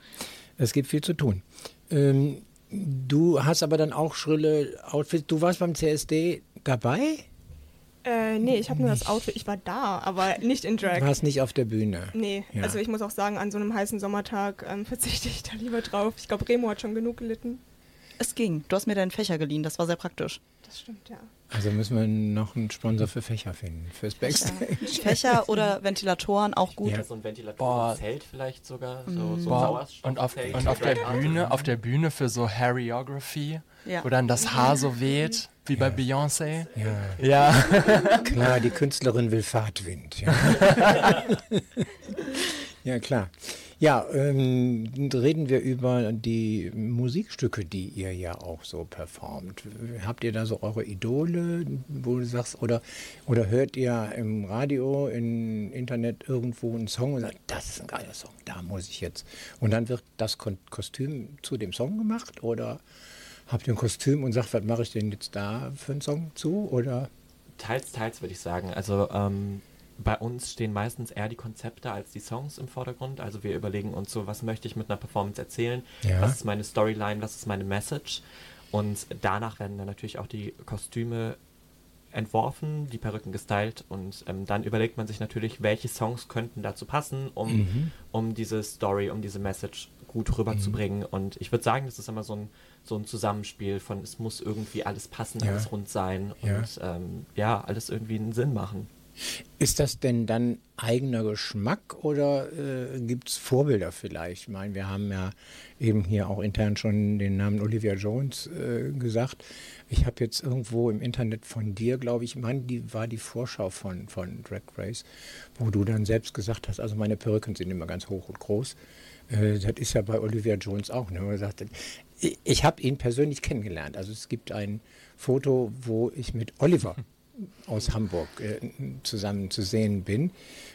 Es gibt viel zu tun. Ähm, du hast aber dann auch schrille Outfits. Du warst beim CSD dabei? Äh, nee, ich habe nur das Outfit. Ich war da, aber nicht in Drag. Du warst nicht auf der Bühne. Nee, ja. also ich muss auch sagen, an so einem heißen Sommertag ähm, verzichte ich da lieber drauf. Ich glaube, Remo hat schon genug gelitten. Es ging. Du hast mir deinen Fächer geliehen, das war sehr praktisch. Das stimmt, ja. Also müssen wir noch einen Sponsor für Fächer finden, fürs Backstage. Fächer oder Ventilatoren auch gut. Ja, so ein Ventilatorzelt vielleicht sogar. So, so Boah. Und, auf, und auf der Bühne, auf der Bühne für so Haryography, ja. wo dann das Haar so weht, wie ja. bei Beyoncé. Ja. ja. Klar, die Künstlerin will Fahrtwind. Ja, ja klar. Ja, ähm, reden wir über die Musikstücke, die ihr ja auch so performt. Habt ihr da so eure Idole, wo du sagst, oder, oder hört ihr im Radio, im Internet irgendwo einen Song und sagt, das ist ein geiler Song, da muss ich jetzt. Und dann wird das Kostüm zu dem Song gemacht oder habt ihr ein Kostüm und sagt, was mache ich denn jetzt da für einen Song zu? Oder? Teils, teils würde ich sagen. Also ähm bei uns stehen meistens eher die Konzepte als die Songs im Vordergrund. Also wir überlegen uns so, was möchte ich mit einer Performance erzählen, ja. was ist meine Storyline, was ist meine Message. Und danach werden dann natürlich auch die Kostüme entworfen, die Perücken gestylt und ähm, dann überlegt man sich natürlich, welche Songs könnten dazu passen, um, mhm. um diese Story, um diese Message gut rüberzubringen. Mhm. Und ich würde sagen, das ist immer so ein, so ein Zusammenspiel von, es muss irgendwie alles passen, ja. alles rund sein und ja, ähm, ja alles irgendwie einen Sinn machen. Ist das denn dann eigener Geschmack oder äh, gibt es Vorbilder vielleicht? Ich meine, wir haben ja eben hier auch intern schon den Namen Olivia Jones äh, gesagt. Ich habe jetzt irgendwo im Internet von dir, glaube ich, meine, die war die Vorschau von, von Drag Race, wo du dann selbst gesagt hast, also meine Perücken sind immer ganz hoch und groß. Äh, das ist ja bei Olivia Jones auch. Ne? Man sagt, ich, ich habe ihn persönlich kennengelernt. Also es gibt ein Foto, wo ich mit Oliver aus Hamburg äh, zusammen zu sehen bin,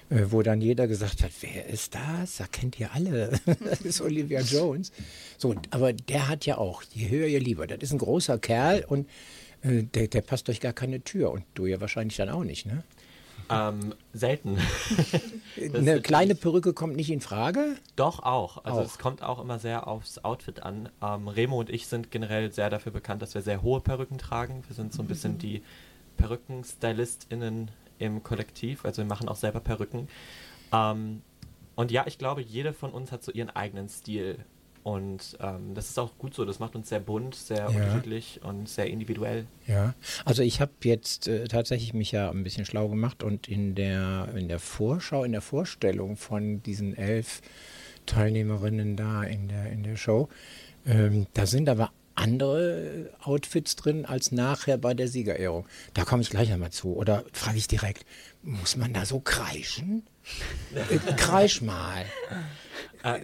äh, wo dann jeder gesagt hat, wer ist das? Da kennt ihr alle. das ist Olivia Jones. So, aber der hat ja auch, je höher, je lieber. Das ist ein großer Kerl und äh, der, der, passt durch gar keine Tür und du ja wahrscheinlich dann auch nicht, ne? Ähm, selten. Eine kleine Perücke kommt nicht in Frage? Doch, auch. Also auch. es kommt auch immer sehr aufs Outfit an. Ähm, Remo und ich sind generell sehr dafür bekannt, dass wir sehr hohe Perücken tragen. Wir sind so ein bisschen die Perücken-StylistInnen im Kollektiv, also wir machen auch selber Perücken. Ähm, und ja, ich glaube, jede von uns hat so ihren eigenen Stil. Und ähm, das ist auch gut so. Das macht uns sehr bunt, sehr ja. unterschiedlich und sehr individuell. Ja, also ich habe jetzt äh, tatsächlich mich ja ein bisschen schlau gemacht und in der, in der Vorschau, in der Vorstellung von diesen elf Teilnehmerinnen da in der, in der Show, ähm, da sind aber andere Outfits drin als nachher bei der Siegerehrung. Da komme ich gleich einmal zu. Oder frage ich direkt, muss man da so kreischen? Äh, kreisch mal. Äh,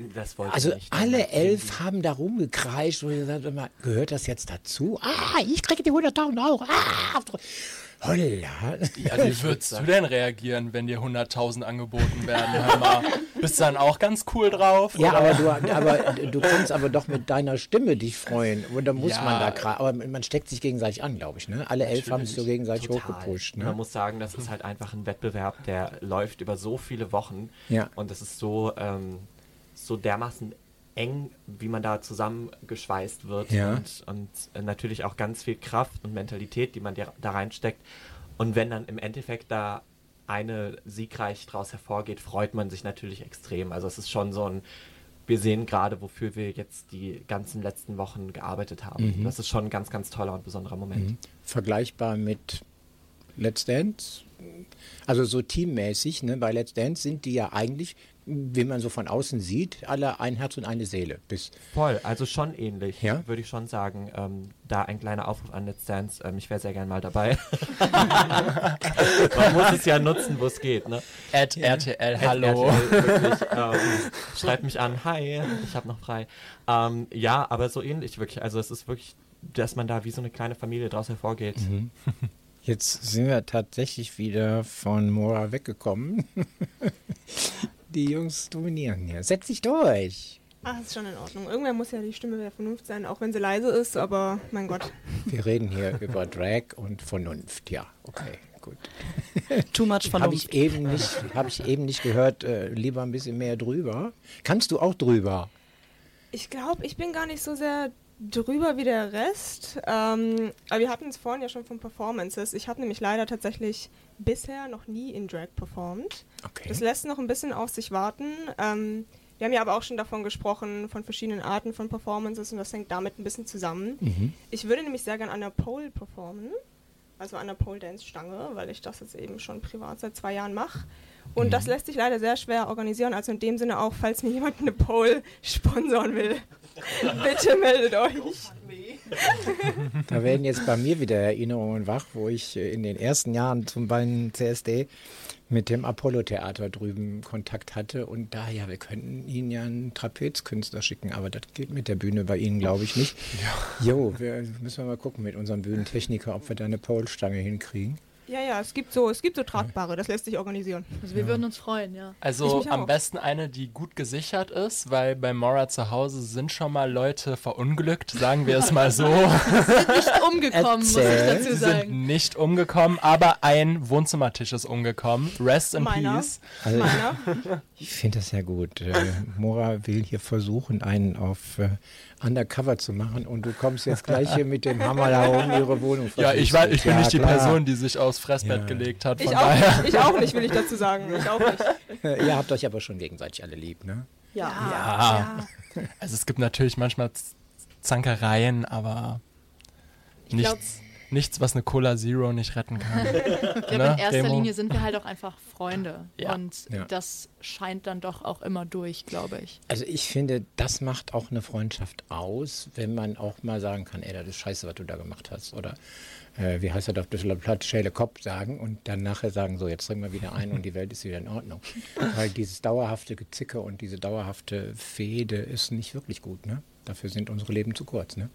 also alle elf haben da rumgekreischt und gesagt, immer, gehört das jetzt dazu? Ah, ich kriege die 100.000 Euro. Ah, Holla. Ja, wie würdest du denn reagieren, wenn dir 100.000 angeboten werden? Hör mal, bist du dann auch ganz cool drauf? Ja, aber du, aber du kannst aber doch mit deiner Stimme dich freuen. Und da muss ja. man da gerade, aber man steckt sich gegenseitig an, glaube ich. Ne? Alle elf haben sich so gegenseitig Total. hochgepusht. Ne? Man muss sagen, das ist halt einfach ein Wettbewerb, der läuft über so viele Wochen. Ja. Und das ist so, ähm, so dermaßen eng, wie man da zusammengeschweißt wird ja. und, und äh, natürlich auch ganz viel Kraft und Mentalität, die man da reinsteckt. Und wenn dann im Endeffekt da eine siegreich daraus hervorgeht, freut man sich natürlich extrem. Also es ist schon so ein, wir sehen gerade, wofür wir jetzt die ganzen letzten Wochen gearbeitet haben. Mhm. Das ist schon ein ganz, ganz toller und besonderer Moment. Mhm. Vergleichbar mit Let's Dance? Also so teammäßig, ne? bei Let's Dance sind die ja eigentlich wie man so von außen sieht, alle ein Herz und eine Seele. Bis Voll, also schon ähnlich, ja? würde ich schon sagen. Ähm, da ein kleiner Aufruf an Let's Dance. Ähm, ich wäre sehr gern mal dabei. man muss es ja nutzen, wo es geht. Ne? At ja. RTL, hallo. RTL, wirklich, ähm, schreibt mich an, hi, ich habe noch frei. Ähm, ja, aber so ähnlich wirklich. Also es ist wirklich, dass man da wie so eine kleine Familie draus hervorgeht. Mhm. Jetzt sind wir tatsächlich wieder von Mora weggekommen. Die Jungs dominieren hier. Setz dich durch. Ach, ist schon in Ordnung. Irgendwer muss ja die Stimme der Vernunft sein, auch wenn sie leise ist, aber mein Gott. Wir reden hier über Drag und Vernunft. Ja, okay, gut. Too much Vernunft. Habe ich, eben nicht, hab ich eben nicht gehört, äh, lieber ein bisschen mehr drüber. Kannst du auch drüber? Ich glaube, ich bin gar nicht so sehr drüber wie der Rest. Ähm, aber wir hatten es vorhin ja schon von Performances. Ich habe nämlich leider tatsächlich bisher noch nie in Drag performt. Okay. Das lässt noch ein bisschen auf sich warten. Ähm, wir haben ja aber auch schon davon gesprochen, von verschiedenen Arten von Performances und das hängt damit ein bisschen zusammen. Mhm. Ich würde nämlich sehr gerne an der Pole performen, also an der Pole Dance Stange, weil ich das jetzt eben schon privat seit zwei Jahren mache. Und mhm. das lässt sich leider sehr schwer organisieren. Also in dem Sinne auch, falls mir jemand eine Pole sponsoren will, bitte meldet euch. Da werden jetzt bei mir wieder Erinnerungen wach, wo ich äh, in den ersten Jahren zum Beispiel CSD mit dem Apollo-Theater drüben Kontakt hatte. Und da, ja, wir könnten Ihnen ja einen Trapezkünstler schicken, aber das geht mit der Bühne bei Ihnen, glaube ich, nicht. Ja. Jo, wir müssen wir mal gucken mit unserem Bühnentechniker, ob wir da eine Pole-Stange hinkriegen. Ja, ja, es gibt so, es gibt so tragbare, das lässt sich organisieren. Also wir ja. würden uns freuen, ja. Also am besten eine, die gut gesichert ist, weil bei Mora zu Hause sind schon mal Leute verunglückt, sagen wir es mal so. sind nicht umgekommen, Erzähl. muss ich dazu sagen. Sind nicht umgekommen, aber ein Wohnzimmertisch ist umgekommen. Rest in Meiner. peace. Also, Meiner. Ich finde das ja gut. Äh, Mora will hier versuchen, einen auf äh, undercover zu machen und du kommst jetzt gleich hier mit dem Hammer da oben ihre Wohnung Ja, ich, war, ich bin ja, nicht die klar. Person, die sich aufs Fressbett ja. gelegt hat. ich, auch, ich auch nicht, will ich dazu sagen. Ich auch nicht. Ihr habt euch aber schon gegenseitig alle lieb, ne? Ja. ja. Also es gibt natürlich manchmal Zankereien, aber nichts nichts, was eine Cola Zero nicht retten kann. Ich ne, in erster Remo? Linie sind wir halt auch einfach Freunde. Ja. Und ja. das scheint dann doch auch immer durch, glaube ich. Also ich finde, das macht auch eine Freundschaft aus, wenn man auch mal sagen kann, ey, das ist scheiße, was du da gemacht hast. Oder äh, wie heißt das auf Düsseldorf Platt, Schäle Kopf sagen und dann nachher sagen, so, jetzt trinken wir wieder ein und die Welt ist wieder in Ordnung. Weil dieses dauerhafte Gezicke und diese dauerhafte Fehde ist nicht wirklich gut, ne? Dafür sind unsere Leben zu kurz, ne?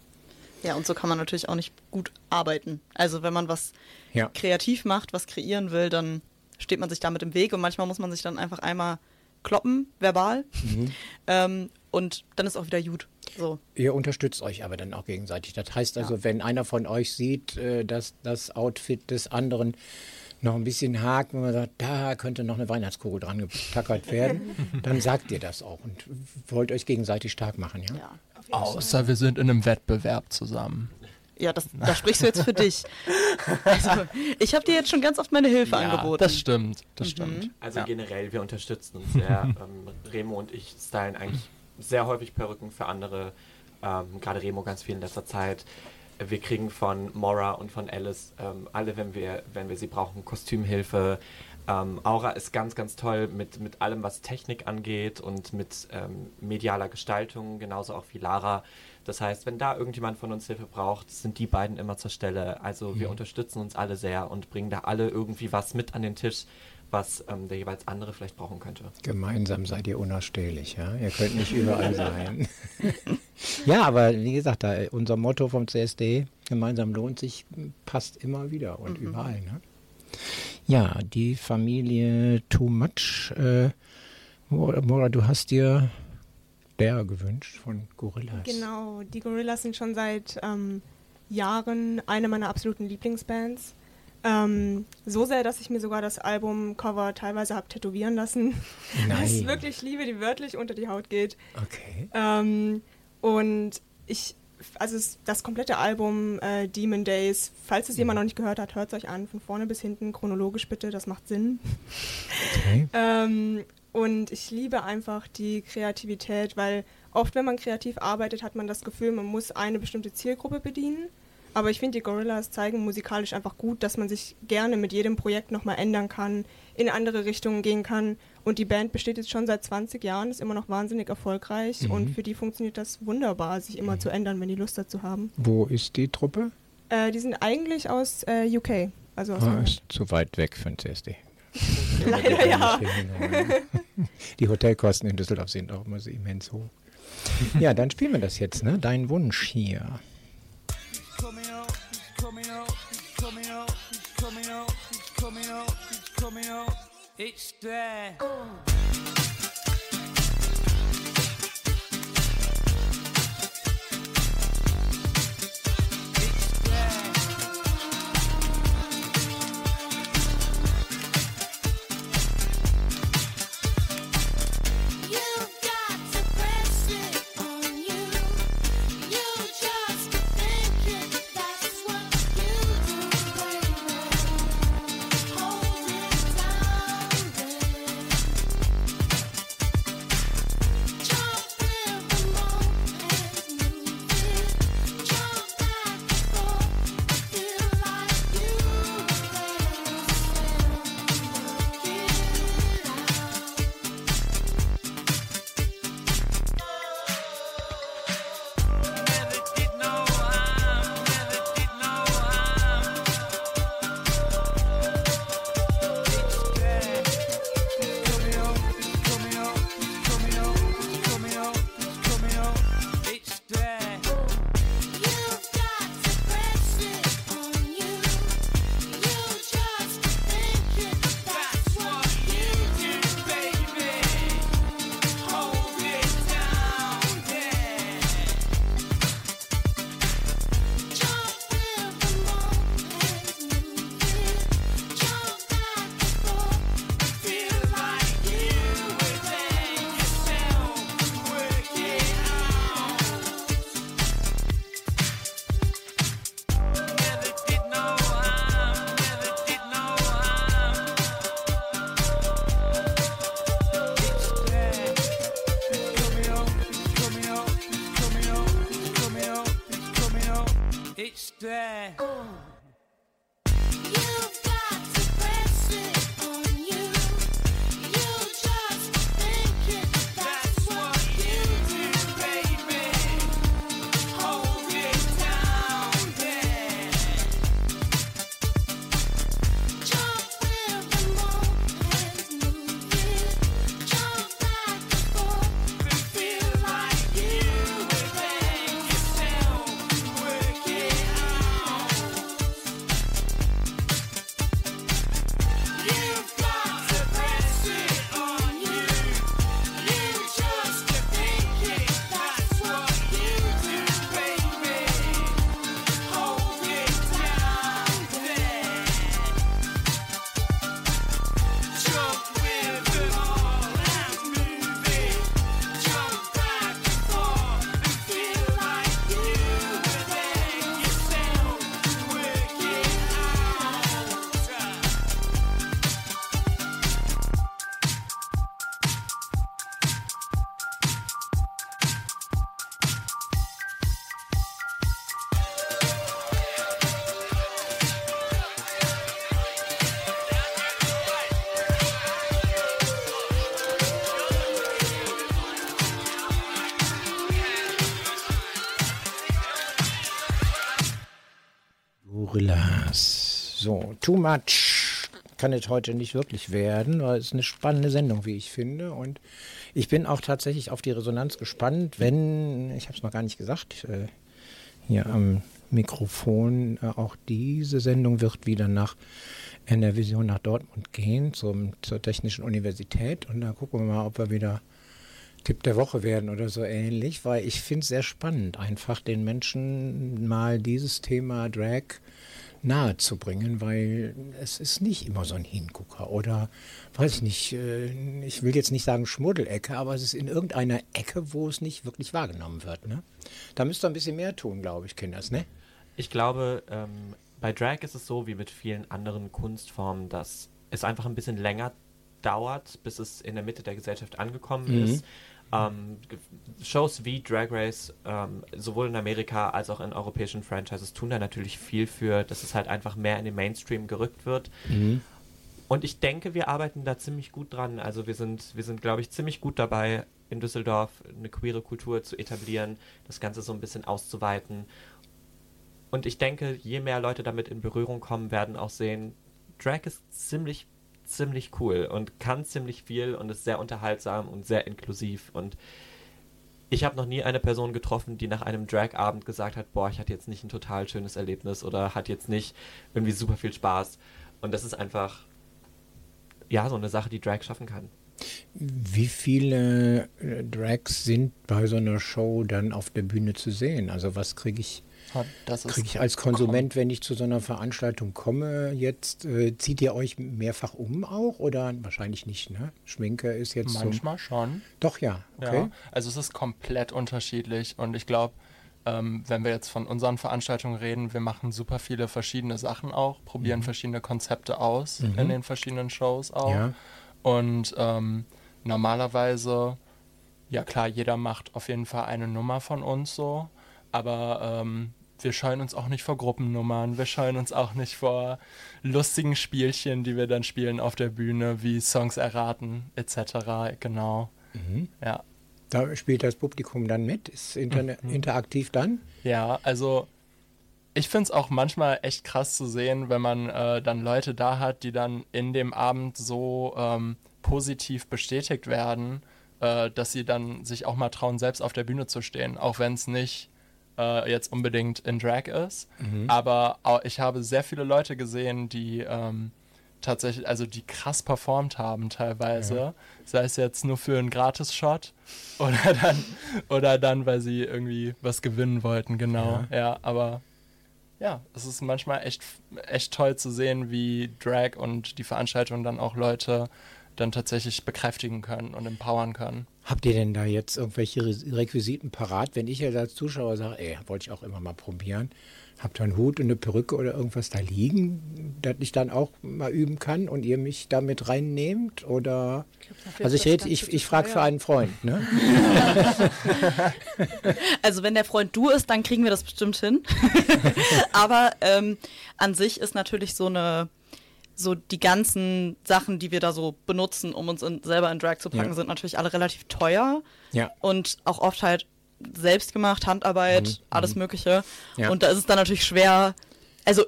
Ja, und so kann man natürlich auch nicht gut arbeiten. Also wenn man was ja. kreativ macht, was kreieren will, dann steht man sich damit im Weg und manchmal muss man sich dann einfach einmal kloppen, verbal. Mhm. Ähm, und dann ist auch wieder gut. So. Ihr unterstützt euch aber dann auch gegenseitig. Das heißt also, ja. wenn einer von euch sieht, äh, dass das Outfit des anderen noch ein bisschen hakt, wenn man sagt, da könnte noch eine Weihnachtskugel dran getackert werden, dann sagt ihr das auch und wollt euch gegenseitig stark machen, ja? ja Außer wir sind in einem Wettbewerb zusammen. Ja, das, da sprichst du jetzt für dich. Also, ich habe dir jetzt schon ganz oft meine Hilfe ja, angeboten. Das stimmt, das mhm. stimmt. Also ja. generell, wir unterstützen uns sehr. ähm, Remo und ich stylen eigentlich sehr häufig Perücken für andere. Ähm, Gerade Remo ganz viel in letzter Zeit. Wir kriegen von Mora und von Alice ähm, alle, wenn wir, wenn wir sie brauchen, Kostümhilfe. Ähm, Aura ist ganz, ganz toll mit, mit allem, was Technik angeht und mit ähm, medialer Gestaltung, genauso auch wie Lara. Das heißt, wenn da irgendjemand von uns Hilfe braucht, sind die beiden immer zur Stelle. Also wir mhm. unterstützen uns alle sehr und bringen da alle irgendwie was mit an den Tisch, was ähm, der jeweils andere vielleicht brauchen könnte. Gemeinsam seid ihr unausstehlich, ja? Ihr könnt nicht überall sein. ja, aber wie gesagt, da, unser Motto vom CSD, gemeinsam lohnt sich, passt immer wieder und mhm. überall. Ne? Ja, die Familie Too Much. Äh, Mora, du hast dir der gewünscht von Gorillas. Genau, die Gorillas sind schon seit ähm, Jahren eine meiner absoluten Lieblingsbands. Ähm, so sehr, dass ich mir sogar das Albumcover teilweise habe tätowieren lassen. Nein. ich wirklich liebe, die wörtlich unter die Haut geht. Okay. Ähm, und ich, also das komplette Album äh, Demon Days, falls es jemand mhm. noch nicht gehört hat, hört es euch an, von vorne bis hinten, chronologisch bitte, das macht Sinn. Okay. ähm, und ich liebe einfach die Kreativität, weil oft, wenn man kreativ arbeitet, hat man das Gefühl, man muss eine bestimmte Zielgruppe bedienen. Aber ich finde, die Gorillas zeigen musikalisch einfach gut, dass man sich gerne mit jedem Projekt nochmal ändern kann, in andere Richtungen gehen kann. Und die Band besteht jetzt schon seit 20 Jahren, ist immer noch wahnsinnig erfolgreich mhm. und für die funktioniert das wunderbar, sich immer mhm. zu ändern, wenn die Lust dazu haben. Wo ist die Truppe? Äh, die sind eigentlich aus äh, UK. Also aus ah, ist zu weit weg für den CSD. Leider ja. Die Hotelkosten in Düsseldorf sind auch immer so immens hoch. Ja, dann spielen wir das jetzt, ne? Dein Wunsch hier. It's there. Gorillas. Too Much. kann es heute nicht wirklich werden, weil es eine spannende Sendung, wie ich finde. Und ich bin auch tatsächlich auf die Resonanz gespannt, wenn, ich habe es noch gar nicht gesagt, äh, hier am Mikrofon, äh, auch diese Sendung wird wieder nach in der Vision nach Dortmund gehen, zum, zur Technischen Universität. Und dann gucken wir mal, ob wir wieder Tipp der Woche werden oder so ähnlich, weil ich finde es sehr spannend, einfach den Menschen mal dieses Thema Drag nahe zu bringen, weil es ist nicht immer so ein Hingucker oder weiß ich nicht, äh, ich will jetzt nicht sagen Schmuddelecke, aber es ist in irgendeiner Ecke, wo es nicht wirklich wahrgenommen wird. Ne? Da müsst ihr ein bisschen mehr tun, glaube ich, Kinders, ne? Ich glaube, ähm, bei Drag ist es so wie mit vielen anderen Kunstformen, dass es einfach ein bisschen länger dauert, bis es in der Mitte der Gesellschaft angekommen mhm. ist. Ähm, Shows wie Drag Race, ähm, sowohl in Amerika als auch in europäischen Franchises, tun da natürlich viel für, dass es halt einfach mehr in den Mainstream gerückt wird. Mhm. Und ich denke, wir arbeiten da ziemlich gut dran. Also wir sind, wir sind, glaube ich, ziemlich gut dabei, in Düsseldorf eine queere Kultur zu etablieren, das Ganze so ein bisschen auszuweiten. Und ich denke, je mehr Leute damit in Berührung kommen, werden auch sehen, Drag ist ziemlich ziemlich cool und kann ziemlich viel und ist sehr unterhaltsam und sehr inklusiv. Und ich habe noch nie eine Person getroffen, die nach einem Drag-Abend gesagt hat, boah, ich hatte jetzt nicht ein total schönes Erlebnis oder hat jetzt nicht irgendwie super viel Spaß. Und das ist einfach, ja, so eine Sache, die Drag schaffen kann. Wie viele äh, Drags sind bei so einer Show dann auf der Bühne zu sehen? Also was kriege ich Kriege ich als Konsument, wenn ich zu so einer Veranstaltung komme, jetzt äh, zieht ihr euch mehrfach um auch oder wahrscheinlich nicht, ne? Schminke ist jetzt manchmal so schon. Doch ja, okay. Ja, also es ist komplett unterschiedlich und ich glaube, ähm, wenn wir jetzt von unseren Veranstaltungen reden, wir machen super viele verschiedene Sachen auch, probieren mhm. verschiedene Konzepte aus mhm. in den verschiedenen Shows auch ja. und ähm, normalerweise ja klar, jeder macht auf jeden Fall eine Nummer von uns so, aber ähm, wir scheuen uns auch nicht vor Gruppennummern, wir scheuen uns auch nicht vor lustigen Spielchen, die wir dann spielen auf der Bühne, wie Songs erraten etc. Genau. Mhm. Ja. Da spielt das Publikum dann mit? Ist inter mhm. interaktiv dann? Ja, also ich finde es auch manchmal echt krass zu sehen, wenn man äh, dann Leute da hat, die dann in dem Abend so ähm, positiv bestätigt werden, äh, dass sie dann sich auch mal trauen, selbst auf der Bühne zu stehen, auch wenn es nicht äh, jetzt unbedingt in Drag ist. Mhm. Aber ich habe sehr viele Leute gesehen, die ähm, tatsächlich, also die krass performt haben teilweise. Ja. Sei es jetzt nur für einen Gratis-Shot oder dann, oder dann, weil sie irgendwie was gewinnen wollten, genau. Ja, ja aber ja, es ist manchmal echt, echt toll zu sehen, wie Drag und die Veranstaltung dann auch Leute dann tatsächlich bekräftigen können und empowern können. Habt ihr denn da jetzt irgendwelche Requisiten parat? Wenn ich jetzt als Zuschauer sage, ey, wollte ich auch immer mal probieren, habt ihr einen Hut und eine Perücke oder irgendwas da liegen, das ich dann auch mal üben kann und ihr mich damit reinnehmt? Oder ich also ich rede, ich, ich frage für einen Freund, ne? also wenn der Freund du ist, dann kriegen wir das bestimmt hin. Aber ähm, an sich ist natürlich so eine so die ganzen Sachen, die wir da so benutzen, um uns in, selber in Drag zu packen, ja. sind natürlich alle relativ teuer. Ja. Und auch oft halt selbst gemacht, Handarbeit, mhm. alles mhm. Mögliche. Ja. Und da ist es dann natürlich schwer. Also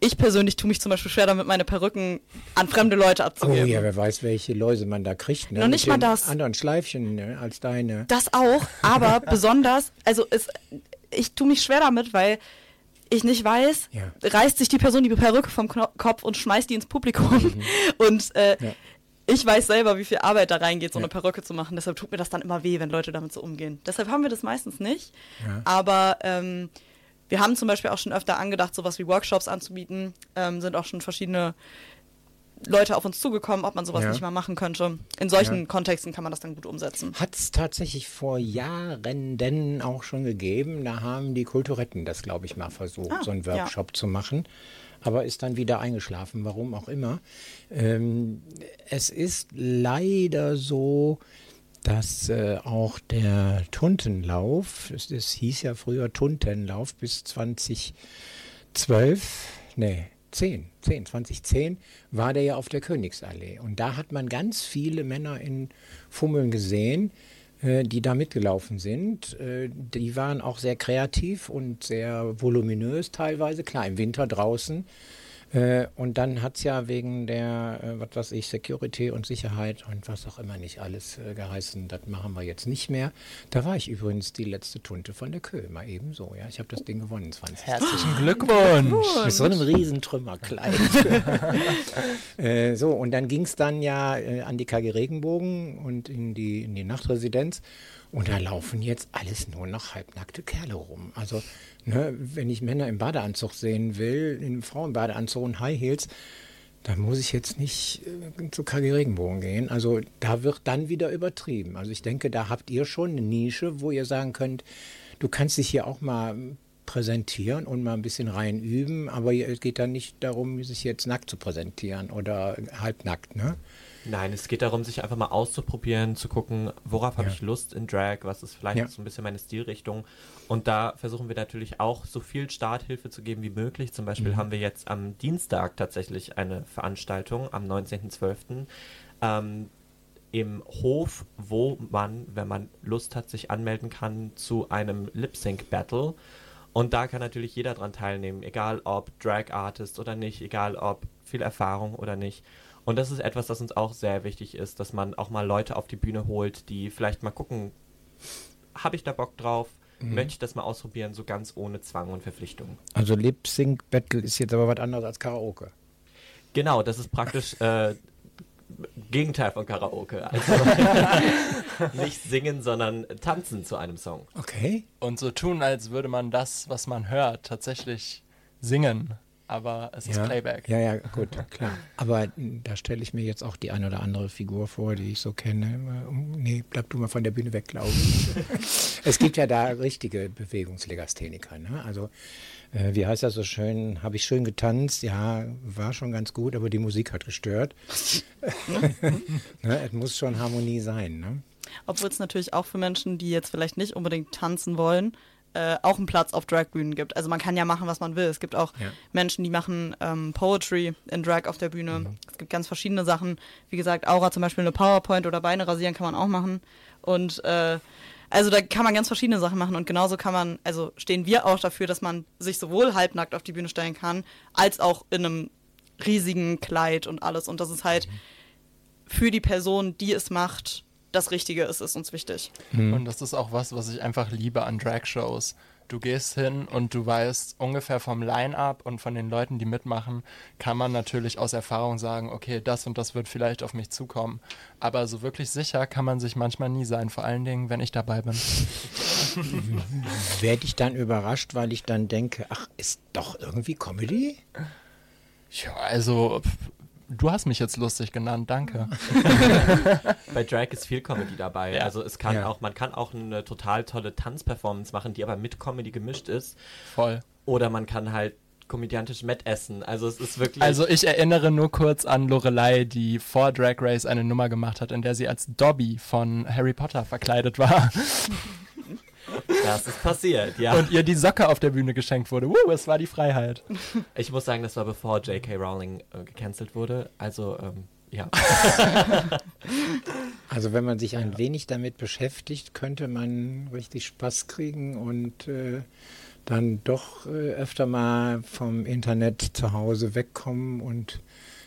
ich persönlich tue mich zum Beispiel schwer damit, meine Perücken an fremde Leute abzugeben. Oh ja, wer weiß, welche Läuse man da kriegt. Ne? Noch nicht Mit mal das. Anderen Schleifchen ne? als deine. Das auch, aber besonders, also es, ich tue mich schwer damit, weil ich nicht weiß, ja. reißt sich die Person die Perücke vom Kopf und schmeißt die ins Publikum. Mhm. Und äh, ja. ich weiß selber, wie viel Arbeit da reingeht, so ja. eine Perücke zu machen. Deshalb tut mir das dann immer weh, wenn Leute damit so umgehen. Deshalb haben wir das meistens nicht. Aber ähm, wir haben zum Beispiel auch schon öfter angedacht, sowas wie Workshops anzubieten. Ähm, sind auch schon verschiedene Leute auf uns zugekommen, ob man sowas ja. nicht mal machen könnte. In solchen ja. Kontexten kann man das dann gut umsetzen. Hat es tatsächlich vor Jahren denn auch schon gegeben. Da haben die Kulturetten das, glaube ich, mal versucht, ah, so einen Workshop ja. zu machen. Aber ist dann wieder eingeschlafen, warum auch immer. Ähm, es ist leider so, dass äh, auch der Tuntenlauf, es, es hieß ja früher Tuntenlauf bis 2012, nee, 10, 10, 2010 war der ja auf der Königsallee. Und da hat man ganz viele Männer in Fummeln gesehen, äh, die da mitgelaufen sind. Äh, die waren auch sehr kreativ und sehr voluminös teilweise. Klar, im Winter draußen Äh, und dann hat es ja wegen der, äh, was weiß ich, Security und Sicherheit und was auch immer nicht alles äh, geheißen, das machen wir jetzt nicht mehr. Da war ich übrigens die letzte Tunte von der Kö, mal eben so. Ja, ich habe das Ding gewonnen, 20. Herzlichen Glückwunsch! Mit so einem riesen Trümmerkleid. äh, so, und dann ging es dann ja äh, an die KG Regenbogen und in die, in die Nachtresidenz. Und da laufen jetzt alles nur noch halbnackte Kerle rum. Also, ne, wenn ich Männer im Badeanzug sehen will, in Frauenbadeanzug und High Heels, dann muss ich jetzt nicht äh, zu KG Regenbogen gehen. Also da wird dann wieder übertrieben. Also ich denke, da habt ihr schon eine Nische, wo ihr sagen könnt, du kannst dich hier auch mal präsentieren und mal ein bisschen rein üben, aber es geht dann nicht darum, sich jetzt nackt zu präsentieren oder halbnackt, ne? Nein, es geht darum, sich einfach mal auszuprobieren, zu gucken, worauf ja. habe ich Lust in Drag, was ist vielleicht ja. so ein bisschen meine Stilrichtung. Und da versuchen wir natürlich auch so viel Starthilfe zu geben wie möglich. Zum Beispiel mhm. haben wir jetzt am Dienstag tatsächlich eine Veranstaltung, am 19.12. Ähm, im Hof, wo man, wenn man Lust hat, sich anmelden kann zu einem Lip-Sync-Battle. Und da kann natürlich jeder dran teilnehmen, egal ob Drag Artist oder nicht, egal ob viel Erfahrung oder nicht. Und das ist etwas, das uns auch sehr wichtig ist, dass man auch mal Leute auf die Bühne holt, die vielleicht mal gucken, habe ich da Bock drauf? Mhm. Möchte ich das mal ausprobieren, so ganz ohne Zwang und Verpflichtung. Also Lip Sync Battle ist jetzt aber was anderes als Karaoke. Genau, das ist praktisch äh, Gegenteil von Karaoke. Also nicht singen, sondern tanzen zu einem Song. Okay. Und so tun, als würde man das, was man hört, tatsächlich singen aber es ja, ist Playback. Ja, ja, gut, klar. Aber da stelle ich mir jetzt auch die eine oder andere Figur vor, die ich so kenne. Nee, bleib du mal von der Bühne weg, glaube ich. es gibt ja da richtige Bewegungslegastheniker. Ne? Also, äh, wie heißt das so schön? Habe ich schön getanzt? Ja, war schon ganz gut, aber die Musik hat gestört. ne? Es muss schon Harmonie sein. Ne? Obwohl es natürlich auch für Menschen, die jetzt vielleicht nicht unbedingt tanzen wollen, äh, auch einen Platz auf Dragbühnen gibt. Also man kann ja machen, was man will. Es gibt auch ja. Menschen, die machen ähm, Poetry in Drag auf der Bühne. Mhm. Es gibt ganz verschiedene Sachen. Wie gesagt, Aura zum Beispiel eine PowerPoint oder Beine rasieren kann man auch machen. Und äh, also da kann man ganz verschiedene Sachen machen und genauso kann man, also stehen wir auch dafür, dass man sich sowohl halbnackt auf die Bühne stellen kann, als auch in einem riesigen Kleid und alles. Und das ist halt mhm. für die Person, die es macht, das Richtige ist, ist uns wichtig. Mhm. Und das ist auch was, was ich einfach liebe an Drag-Shows. Du gehst hin und du weißt ungefähr vom Line-up und von den Leuten, die mitmachen, kann man natürlich aus Erfahrung sagen, okay, das und das wird vielleicht auf mich zukommen. Aber so wirklich sicher kann man sich manchmal nie sein, vor allen Dingen, wenn ich dabei bin. Werde ich dann überrascht, weil ich dann denke, ach, ist doch irgendwie Comedy? Ja, also Du hast mich jetzt lustig genannt, danke. Bei Drag ist viel Comedy dabei. Ja. Also es kann ja. auch, man kann auch eine total tolle Tanzperformance machen, die aber mit Comedy gemischt ist. Voll. Oder man kann halt komödiantisch Met essen. Also es ist wirklich. Also ich erinnere nur kurz an Lorelei, die vor Drag Race eine Nummer gemacht hat, in der sie als Dobby von Harry Potter verkleidet war. Das ist passiert, ja. Und ihr die Socke auf der Bühne geschenkt wurde. Uh, es war die Freiheit. Ich muss sagen, das war bevor J.K. Rowling äh, gecancelt wurde. Also, ähm, ja. Also wenn man sich ein wenig damit beschäftigt, könnte man richtig Spaß kriegen und äh, dann doch äh, öfter mal vom Internet zu Hause wegkommen und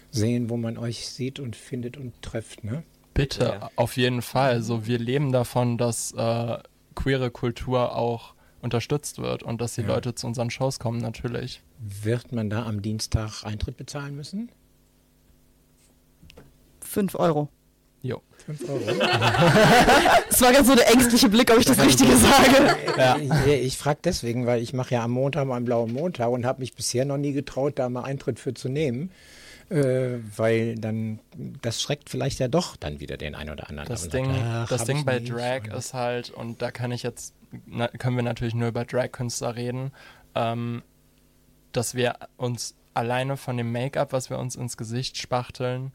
sehen, wo man euch sieht und findet und trifft, ne? Bitte, ja. auf jeden Fall. Also wir leben davon, dass äh, queere Kultur auch unterstützt wird und dass die ja. Leute zu unseren Shows kommen, natürlich. Wird man da am Dienstag Eintritt bezahlen müssen? Fünf Euro. Jo. Fünf Euro. Es war ganz so der ängstliche Blick, ob ich das Richtige sage. Ja. Ich, ich frage deswegen, weil ich mache ja am Montag mal einen blauen Montag und habe mich bisher noch nie getraut, da mal Eintritt für zu nehmen äh, weil dann das schreckt vielleicht ja doch dann wieder den einen oder anderen. Das Ding, sagt, das Ding bei Drag ist halt, und da kann ich jetzt, na, können wir natürlich nur über Drag-Künstler reden, ähm, dass wir uns alleine von dem Make-up, was wir uns ins Gesicht spachteln,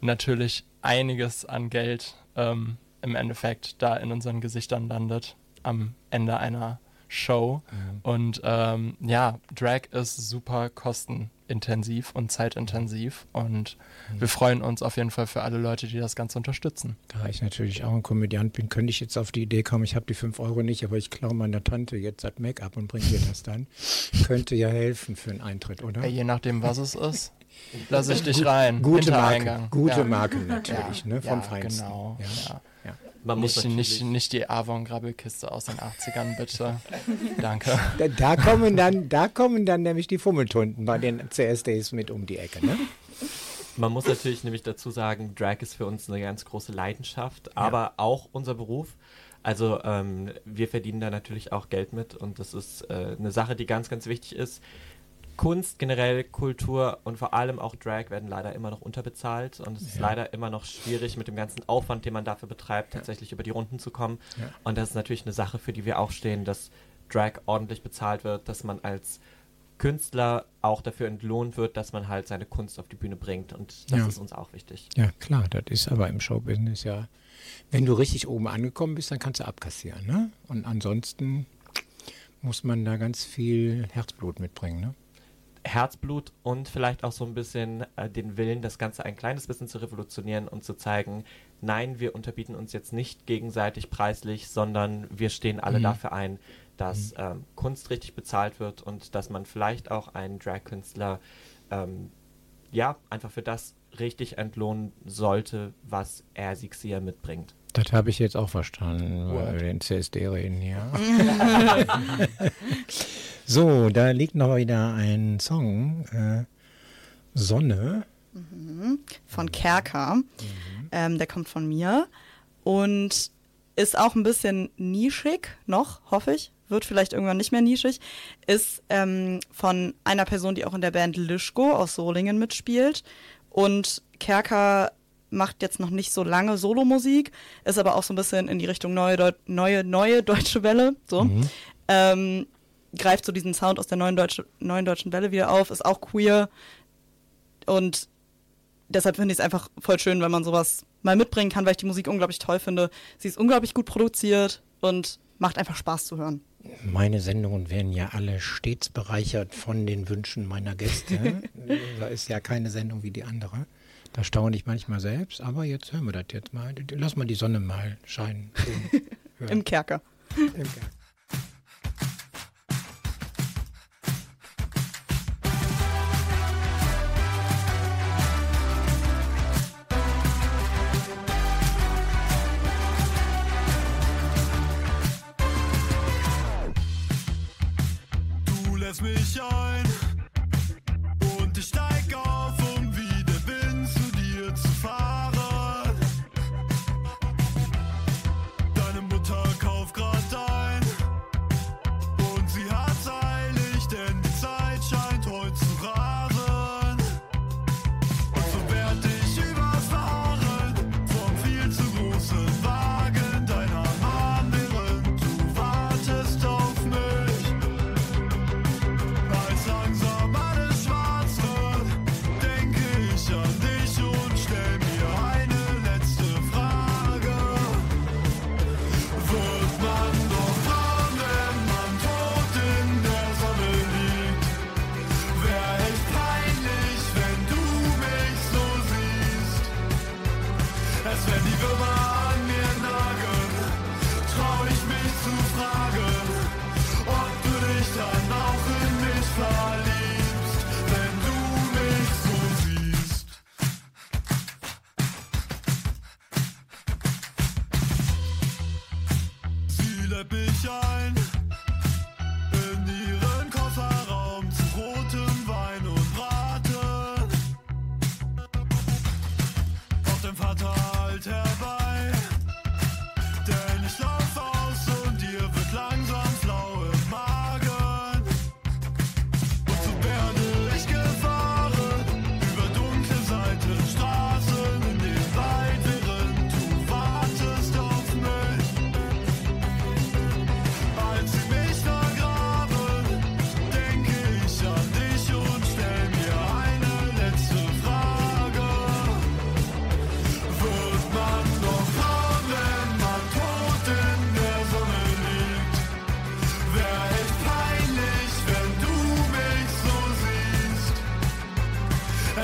natürlich einiges an Geld ähm, im Endeffekt da in unseren Gesichtern landet am Ende einer Show. Mhm. Und ähm, ja, Drag ist super kostenintensiv und zeitintensiv. Und mhm. wir freuen uns auf jeden Fall für alle Leute, die das Ganze unterstützen. Da ich natürlich auch ein Komödiant bin, könnte ich jetzt auf die Idee kommen, ich habe die 5 Euro nicht, aber ich klaue meiner Tante jetzt das Make-up und bringe ihr das dann. könnte ja helfen für einen Eintritt, oder? Je nachdem, was es ist. Lass ich dich rein. Gute Marke, gute ja. Marke natürlich, ja. ne, vom ja, Feinsten. Genau. Ja. Man nicht, nicht, nicht die Avon-Grabbelkiste aus den 80ern, bitte. Danke. Da, da, kommen dann, da kommen dann nämlich die Fummeltunden bei den CSDs mit um die Ecke, ne? Man muss natürlich nämlich dazu sagen, Drag ist für uns eine ganz große Leidenschaft, aber ja. auch unser Beruf. Also ähm, wir verdienen da natürlich auch Geld mit und das ist äh, eine Sache, die ganz, ganz wichtig ist. Kunst, generell Kultur und vor allem auch Drag werden leider immer noch unterbezahlt und es ja. ist leider immer noch schwierig mit dem ganzen Aufwand, den man dafür betreibt, tatsächlich ja. über die Runden zu kommen. Ja. Und das ist natürlich eine Sache, für die wir auch stehen, dass Drag ordentlich bezahlt wird, dass man als Künstler auch dafür entlohnt wird, dass man halt seine Kunst auf die Bühne bringt und das ist uns auch wichtig. Ja, klar, das ist aber im Showbusiness ja, wenn du richtig oben angekommen bist, dann kannst du abkassieren, ne? Und ansonsten muss man da ganz viel Herzblut mitbringen, ne? Herzblut und vielleicht auch so ein bisschen äh, den Willen, das Ganze ein kleines bisschen zu revolutionieren und zu zeigen, nein, wir unterbieten uns jetzt nicht gegenseitig preislich, sondern wir stehen alle mhm. dafür ein, dass mhm. ähm, Kunst richtig bezahlt wird und dass man vielleicht auch einen Drag-Künstler ähm, ja einfach für das richtig entlohnen sollte, was er, sie, mitbringt. Das habe ich jetzt auch verstanden, weil wir den CSD reden hier. so, da liegt noch wieder ein Song, äh, Sonne. Mhm. Von Kerker. Mhm. Ähm, der kommt von mir und ist auch ein bisschen nischig noch, hoffe ich. Wird vielleicht irgendwann nicht mehr nischig. Ist ähm, von einer Person, die auch in der Band Lischko aus Solingen mitspielt. Und Kerker macht jetzt noch nicht so lange Solomusik, ist aber auch so ein bisschen in die Richtung neue, Deu neue, neue deutsche Welle, so. Mhm. Ähm, greift so diesen Sound aus der neuen, Deutsche, neuen deutschen Welle wieder auf, ist auch queer und deshalb finde ich es einfach voll schön, wenn man sowas mal mitbringen kann, weil ich die Musik unglaublich toll finde. Sie ist unglaublich gut produziert und macht einfach Spaß zu hören. Meine Sendungen werden ja alle stets bereichert von den Wünschen meiner Gäste. da ist ja keine Sendung wie die andere. Da staune ich manchmal selbst, aber jetzt hören wir das jetzt mal. Lass mal die Sonne mal scheinen. Im Kerker. Im Kerker.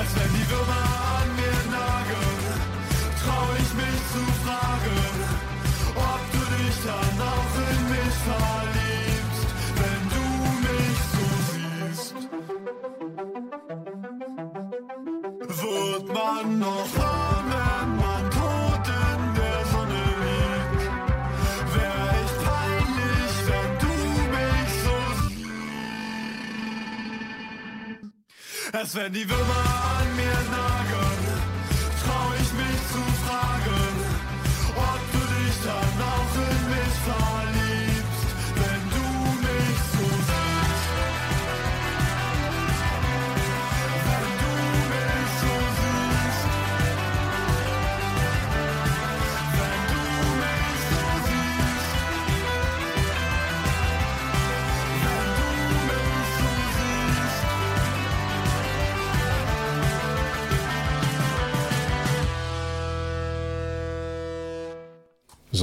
Als wenn die Würmer an mir nagen, trau ich mich zu fragen, ob du dich dann auch in mich verliebst, wenn du mich so siehst. Wird man noch Erst wenn die Würmer an mir nagen, trau ich mich zu fragen, ob du dich dann auch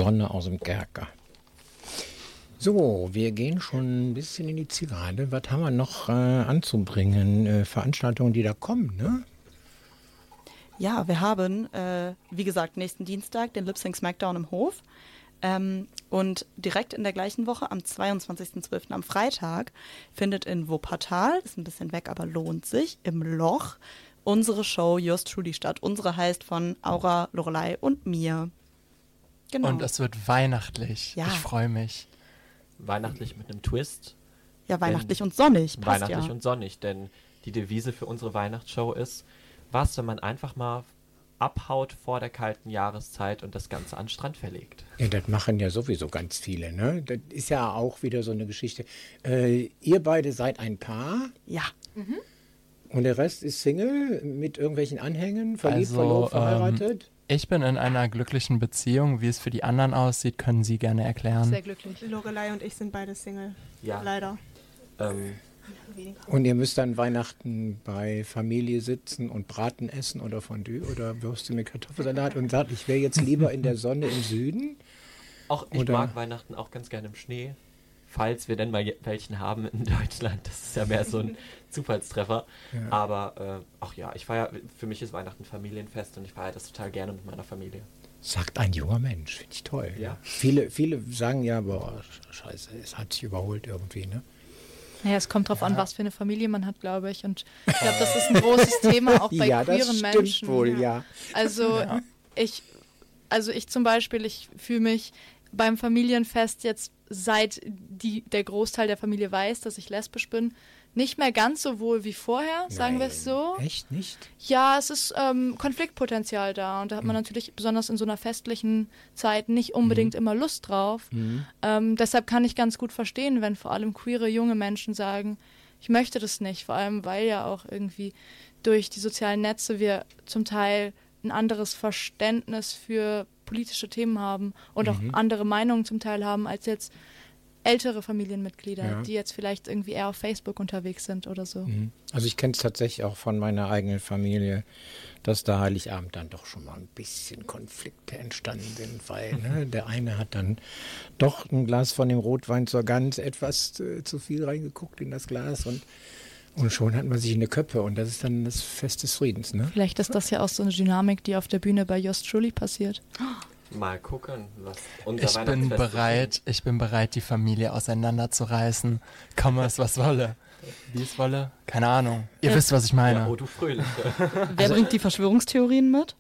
Sonne aus dem Kerker. So, wir gehen schon ein bisschen in die Zielgerade. Was haben wir noch äh, anzubringen? Äh, Veranstaltungen, die da kommen, ne? Ja, wir haben, äh, wie gesagt, nächsten Dienstag den Lip Sync Smackdown im Hof. Ähm, und direkt in der gleichen Woche, am 22.12. am Freitag, findet in Wuppertal, ist ein bisschen weg, aber lohnt sich, im Loch, unsere Show Yours Truly statt. Unsere heißt von Aura, Lorelei und mir. Genau. Und es wird weihnachtlich. Ja. Ich freue mich. Weihnachtlich mit einem Twist. ja, weihnachtlich und sonnig. Passt Weihnachtlich ja. und sonnig, denn die Devise für unsere Weihnachtsshow ist, was, wenn man einfach mal abhaut vor der kalten Jahreszeit und das Ganze an den Strand verlegt. Ja, das machen ja sowieso ganz viele, ne? Das ist ja auch wieder so eine Geschichte. Äh, ihr beide seid ein Paar ja. und der Rest ist Single mit irgendwelchen Anhängen, verliebt, Also, verlobt, ähm, verheiratet. Ich bin in einer glücklichen Beziehung. Wie es für die anderen aussieht, können Sie gerne erklären. Sehr glücklich. Lorelei und ich sind beide Single. Ja. Leider. Ähm, Und ihr müsst dann Weihnachten bei Familie sitzen und Braten essen oder Fondue oder Würste mit Kartoffelsalat und sagt, ich wäre jetzt lieber in der Sonne im Süden. auch ich Oder- mag Weihnachten auch ganz gerne im Schnee. Falls wir denn mal welchen haben in Deutschland. Das ist ja mehr so ein Zufallstreffer. Ja. Aber äh, ach ja, ich feiere, für mich ist Weihnachten Familienfest und ich feiere das total gerne mit meiner Familie. Sagt ein junger Mensch, finde ich toll. Ja. Viele, viele sagen ja, boah, scheiße, es hat sich überholt irgendwie, ne? Naja, es kommt drauf an, was für eine Familie man hat, glaube ich. Und ich glaube, das ist ein großes Thema auch bei ja, das queeren stimmt Menschen. wohl, ja. Also ich, also ich zum Beispiel, ich fühle mich beim Familienfest jetzt, seit die, der Großteil der Familie weiß, dass ich lesbisch bin, nicht mehr ganz so wohl wie vorher, sagen wir es so. Echt nicht? Ja, es ist ähm, Konfliktpotenzial da und da Hm. hat man natürlich besonders in so einer festlichen Zeit nicht unbedingt immer Lust drauf. Hm. Ähm, deshalb kann ich ganz gut verstehen, wenn vor allem queere junge Menschen sagen, ich möchte das nicht, vor allem weil ja auch irgendwie durch die sozialen Netze wir zum Teil ein anderes Verständnis für politische Themen haben und auch Mhm. andere Meinungen zum Teil haben als jetzt ältere Familienmitglieder, Ja. die jetzt vielleicht irgendwie eher auf Facebook unterwegs sind oder so. Mhm. Also ich kenne es tatsächlich auch von meiner eigenen Familie, dass da Heiligabend dann doch schon mal ein bisschen Konflikte entstanden sind, weil ne, der eine hat dann doch ein Glas von dem Rotwein zur Gans etwas äh, zu viel reingeguckt in das Glas und, und schon hat man sich in die Köpfe und das ist dann das Fest des Friedens. Ne? Vielleicht ist das ja auch so eine Dynamik, die auf der Bühne bei Just Truly passiert. Mal gucken, was unser Ich bin bereit, ich bin bereit, die Familie auseinanderzureißen. Komme es, was wolle. Wie es wolle? Keine Ahnung. Ihr wisst, was ich meine. Ja, oh, du Fröhliche. Wer bringt die Verschwörungstheorien mit?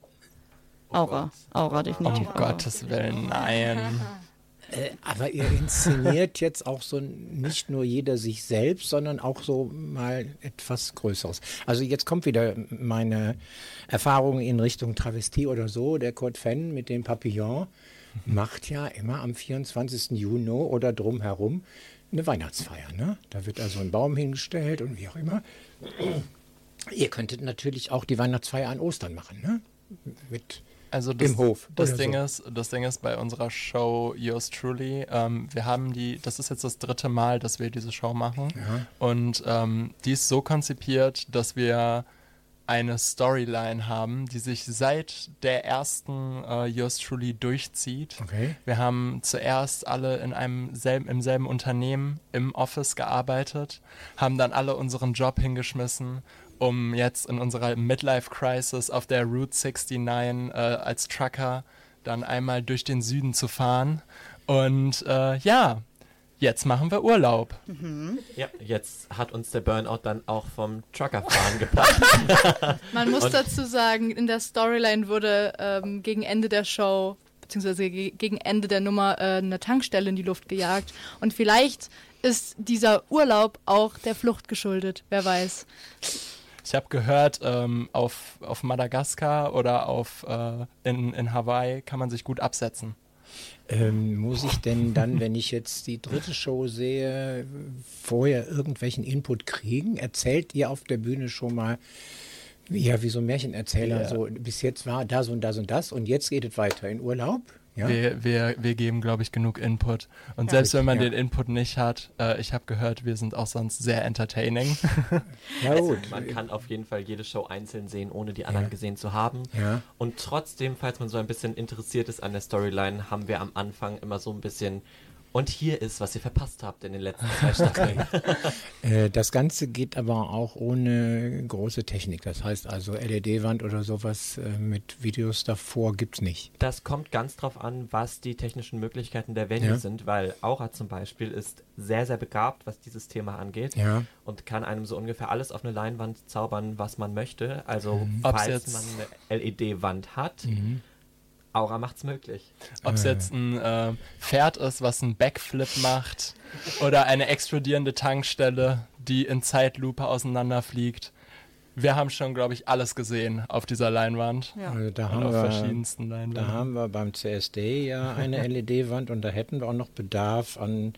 Aura. Gott. Aura, Um definitiv. Aura. Gottes Willen, nein. Äh, aber ihr inszeniert jetzt auch so nicht nur jeder sich selbst, sondern auch so mal etwas Größeres. Also jetzt kommt wieder meine Erfahrung in Richtung Travestie oder so. Der Kurt Fenn mit dem Papillon macht ja immer am 24. Juni oder drumherum eine Weihnachtsfeier. Ne? Da wird also ein Baum hingestellt und wie auch immer. Ihr könntet natürlich auch die Weihnachtsfeier an Ostern machen, ne? Mit Also das, Im Hof Das Ding so. ist, das Ding ist bei unserer Show Yours Truly, ähm, wir haben die, das ist jetzt das dritte Mal, dass wir diese Show machen. Ja. Und ähm, die ist so konzipiert, dass wir eine Storyline haben, die sich seit der ersten äh, Yours Truly durchzieht. Okay. Wir haben zuerst alle in einem selben, im selben Unternehmen im Office gearbeitet, haben dann alle unseren Job hingeschmissen, um jetzt in unserer Midlife Crisis auf der Route 69 äh, als Trucker dann einmal durch den Süden zu fahren. Und äh, ja, jetzt machen wir Urlaub. Mhm. Ja, jetzt hat uns der Burnout dann auch vom Truckerfahren gepackt. Man muss Und dazu sagen, in der Storyline wurde ähm, gegen Ende der Show beziehungsweise gegen Ende der Nummer äh, eine Tankstelle in die Luft gejagt. Und vielleicht ist dieser Urlaub auch der Flucht geschuldet, wer weiß. Ich habe gehört, ähm, auf, auf Madagaskar oder auf, äh, in, in Hawaii kann man sich gut absetzen. Ähm, muss ich denn dann, wenn ich jetzt die dritte Show sehe, vorher irgendwelchen Input kriegen? Erzählt ihr auf der Bühne schon mal, ja, wie so ein Märchenerzähler, ja. so bis jetzt war das und das und das und jetzt geht es weiter in Urlaub? Ja? Wir, wir, wir geben, glaube ich, genug Input. Und ja, selbst wenn man ja. den Input nicht hat, äh, ich habe gehört, wir sind auch sonst sehr entertaining. ja, gut. Also, man kann auf jeden Fall jede Show einzeln sehen, ohne die anderen gesehen zu haben. Und trotzdem, falls man so ein bisschen interessiert ist an der Storyline, haben wir am Anfang immer so ein bisschen und hier ist, was ihr verpasst habt in den letzten zwei Staffeln. äh, das Ganze geht aber auch ohne große Technik. Das heißt also LED-Wand oder sowas äh, mit Videos davor gibt es nicht. Das kommt ganz drauf an, was die technischen Möglichkeiten der Venue ja. sind, weil Aura zum Beispiel ist sehr, sehr begabt, was dieses Thema angeht. Ja. Und kann einem so ungefähr alles auf eine Leinwand zaubern, was man möchte. Also mhm. falls man eine LED-Wand hat. Mhm Aura macht's möglich. Ob es jetzt ein äh, Pferd ist, was einen Backflip macht, oder eine explodierende Tankstelle, die in Zeitlupe auseinanderfliegt. Wir haben schon, glaube ich, alles gesehen auf dieser Leinwand. Ja. Also da haben auf wir, verschiedensten Leinwänden. Da haben wir beim CSD ja eine LED-Wand und da hätten wir auch noch Bedarf an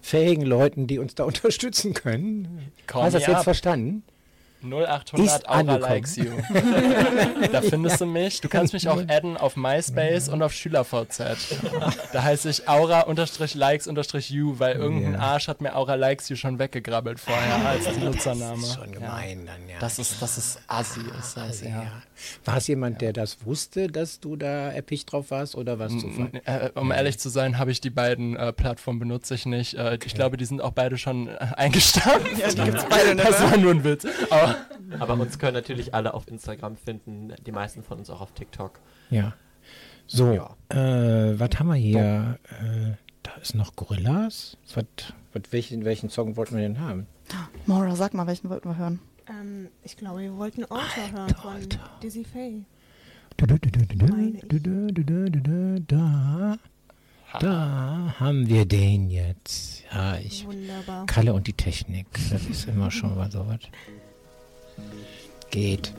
fähigen Leuten, die uns da unterstützen können. Komm, Hast du das jetzt verstanden? 0800 Aura likes you. da findest du mich. Du kannst mich auch adden auf MySpace und auf SchülerVZ. Da heiße ich Aura-likes-you, weil irgendein Arsch hat mir Aura likes you schon weggegrabbelt vorher als Nutzername. Das ist schon gemein dann, ja. Das ist, das ist assi. Ist das, ja. ja. War es jemand, der das wusste, dass du da episch drauf warst oder was Zufall? Äh, um ehrlich zu sein, habe ich die beiden äh, Plattformen benutze ich nicht. Äh, okay. Ich glaube, die sind auch beide schon äh, eingestampft. Ja, die gibt's beide, ne? Das war nur ein Witz. Aber aber uns können natürlich alle auf Instagram finden, die meisten von uns auch auf TikTok. Ja. So, ja. Äh, was haben wir hier? Äh, da ist noch Gorillas. Was, was, welchen, welchen Song wollten wir denn haben? Maura, sag mal, welchen wollten wir hören? Ähm, ich glaube, wir wollten Alter hören von Alter. Dizzy Faye. Da, da haben wir den jetzt. Ja, ich. Wunderbar. Kalle und die Technik. Das ist immer schon mal so was. Geht.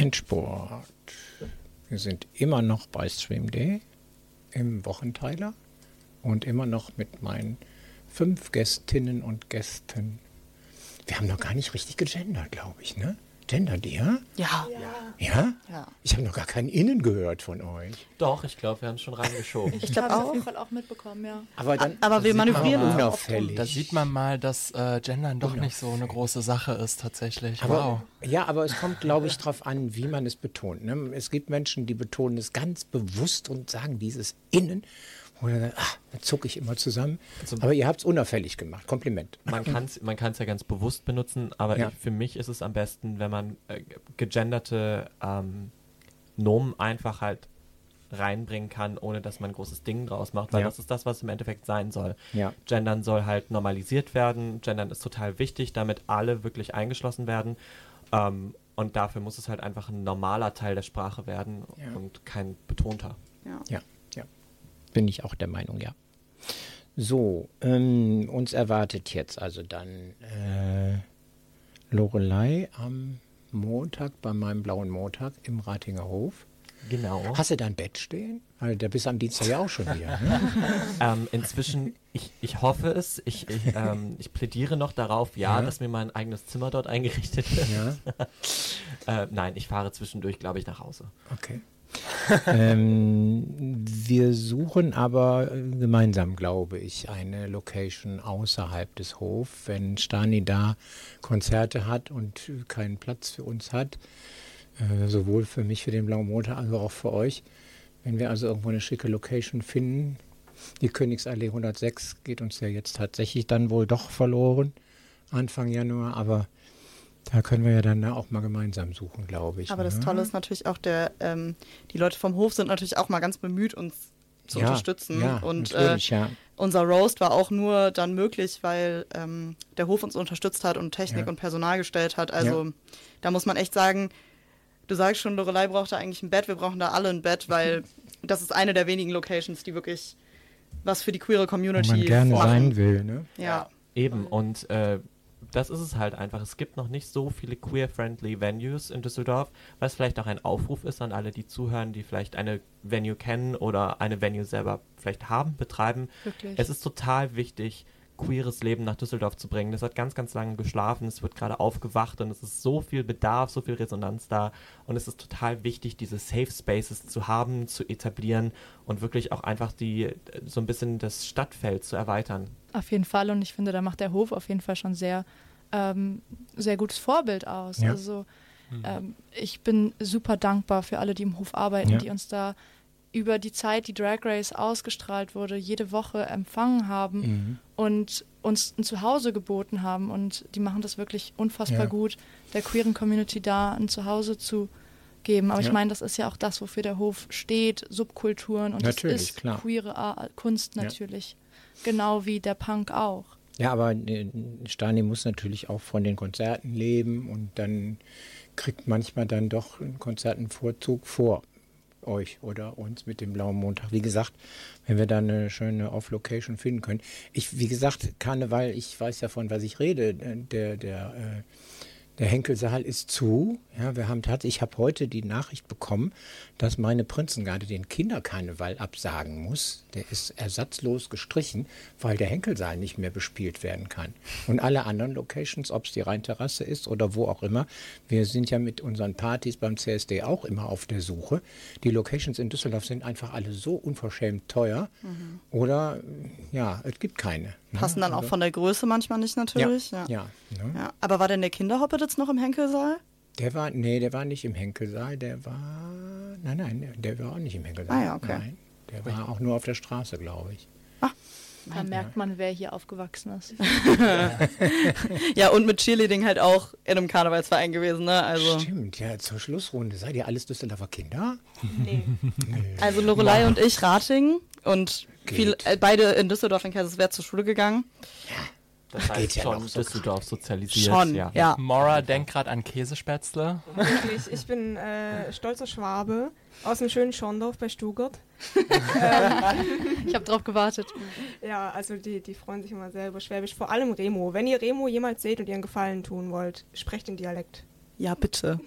Endsport. Wir sind immer noch bei Stream Day im Wochenteiler und immer noch mit meinen fünf Gästinnen und Gästen. Wir haben noch gar nicht richtig gegendert, glaube ich, ne? Gendert ihr? Ja. Ja? Ja. Ich habe noch gar keinen Innen gehört von euch. Doch, ich glaube, wir haben es schon reingeschoben. Ich glaub habe es auch. auf jeden Fall auch mitbekommen, ja. Aber dann Aber wir man manövrieren rum. unauffällig. Da sieht man mal, dass äh, Gendern doch nicht so eine große Sache ist tatsächlich. Aber, wow. Ja, aber es kommt, glaube ich, darauf an, wie man es betont. Ne? Es gibt Menschen, die betonen es ganz bewusst und sagen dieses Innen. Oder ah, da zucke ich immer zusammen. aber ihr habt es unauffällig gemacht. Kompliment. Man kann es man kann's ja ganz bewusst benutzen, aber Ja. ich, für mich ist es am besten, wenn man äh, gegenderte ähm, Nomen einfach halt reinbringen kann, ohne dass man ein großes Ding draus macht, weil Ja. das ist das, was im Endeffekt sein soll. Ja. Gendern soll halt normalisiert werden. Gendern ist total wichtig, damit alle wirklich eingeschlossen werden. Ähm, und dafür muss es halt einfach ein normaler Teil der Sprache werden Ja. und kein betonter. Ja. Bin ich auch der Meinung, ja. So, ähm, uns erwartet jetzt also dann äh, Lorelei am Montag, bei meinem blauen Montag im Ratinger Hof. Genau. Hast du da ein Bett stehen? Weil da bist du am Dienstag ja auch schon wieder. Ne? Ähm, inzwischen, ich, ich hoffe es, ich, ich, ähm, ich plädiere noch darauf, ja, Ja. dass mir mein eigenes Zimmer dort eingerichtet wird. Ja, Äh, nein, ich fahre zwischendurch, glaube ich, nach Hause. okay. ähm, wir suchen aber gemeinsam, glaube ich, eine Location außerhalb des Hofs. Wenn Stani da Konzerte hat und keinen Platz für uns hat, äh, sowohl für mich, für den Blauen Montag, als auch für euch. Wenn wir also irgendwo eine schicke Location finden, die Königsallee 106 geht uns ja jetzt tatsächlich dann wohl doch verloren, Anfang Januar, aber da können wir ja dann auch mal gemeinsam suchen, glaube ich. Aber das ne? Tolle ist natürlich auch, der, ähm, die Leute vom Hof sind natürlich auch mal ganz bemüht, uns zu ja, unterstützen. Ja, und äh, ja. unser Roast war auch nur dann möglich, weil ähm, der Hof uns unterstützt hat und Technik Ja. und Personal gestellt hat. Also Ja. da muss man echt sagen, du sagst schon, Lorelei braucht da eigentlich ein Bett, wir brauchen da alle ein Bett, weil das ist eine der wenigen Locations, die wirklich was für die queere Wo Community man gerne machen. sein will, ne? Ja. Eben, und äh, das ist es halt einfach. Es gibt noch nicht so viele queer-friendly Venues in Düsseldorf, was vielleicht auch ein Aufruf ist an alle, die zuhören, die vielleicht eine Venue kennen oder eine Venue selber vielleicht haben, betreiben. Wirklich. Es ist total wichtig, queeres Leben nach Düsseldorf zu bringen. Das hat ganz, ganz lange geschlafen, es wird gerade aufgewacht und es ist so viel Bedarf, so viel Resonanz da und es ist total wichtig, diese Safe Spaces zu haben, zu etablieren und wirklich auch einfach die, so ein bisschen das Stadtfeld zu erweitern. Auf jeden Fall und ich finde, da macht der Hof auf jeden Fall schon sehr, ähm, sehr gutes Vorbild aus. Ja. Also ähm, ich bin super dankbar für alle, die im Hof arbeiten, Ja. die uns da über die Zeit, die Drag Race ausgestrahlt wurde, jede Woche empfangen haben Mhm. Und uns ein Zuhause geboten haben. Und die machen das wirklich unfassbar Ja. gut, der queeren Community da ein Zuhause zu geben. Aber Ja. ich meine, das ist ja auch das, wofür der Hof steht, Subkulturen und Natürlich, das ist klar. queere Ar- Kunst Ja. natürlich. Genau wie der Punk auch. Ja, aber äh, Stani muss natürlich auch von den Konzerten leben und dann kriegt manchmal dann doch ein Konzert einen Vorzug vor euch oder uns mit dem Blauen Montag. Wie gesagt, wenn wir da eine schöne Off-Location finden können. Ich, wie gesagt, Karneval, ich weiß ja von was ich rede. Der, der, äh, Der Henkelsaal ist zu. Ja, wir haben tatsächlich, ich habe heute die Nachricht bekommen, dass meine Prinzengarde den Kinderkarneval absagen muss. Der ist ersatzlos gestrichen, weil der Henkelsaal nicht mehr bespielt werden kann. Und alle anderen Locations, ob es die Rheinterrasse ist oder wo auch immer, wir sind ja mit unseren Partys beim CSD auch immer auf der Suche. Die Locations in Düsseldorf sind einfach alle so unverschämt teuer. Mhm. Oder ja, es gibt keine. Passen dann also, auch von der Größe manchmal nicht natürlich. Ja. ja. ja, ne? ja. Aber war denn der Kinderhoppet jetzt noch im Henkelsaal? Der war, nee, der war nicht im Henkelsaal, der war, nein, nein, der war auch nicht im Henkelsaal. Ah ja, okay. Nein, der war auch nur auf der Straße, glaube ich. Da merkt man, wer hier aufgewachsen ist. ja, und mit Cheerleading halt auch in einem Karnevalsverein gewesen, ne? Also. Stimmt, ja, zur Schlussrunde. Seid ihr alles Düsseldorfer Kinder? Nee. also Lorelei und ich Rating und viel, äh, beide in Düsseldorf in Kaiserswerth zur Schule gegangen. Ja. Das heißt Geht ja schon so Düsseldorf sozialisiert. Schon, ja. ja. Mora denkt gerade an Käsespätzle. Wirklich, ich bin äh, stolzer Schwabe aus dem schönen Schorndorf bei Stuttgart. ich habe drauf gewartet. Ja, also die, die freuen sich immer selber Schwäbisch. Vor allem Remo. Wenn ihr Remo jemals seht und ihr einen Gefallen tun wollt, sprecht den Dialekt. Ja, bitte.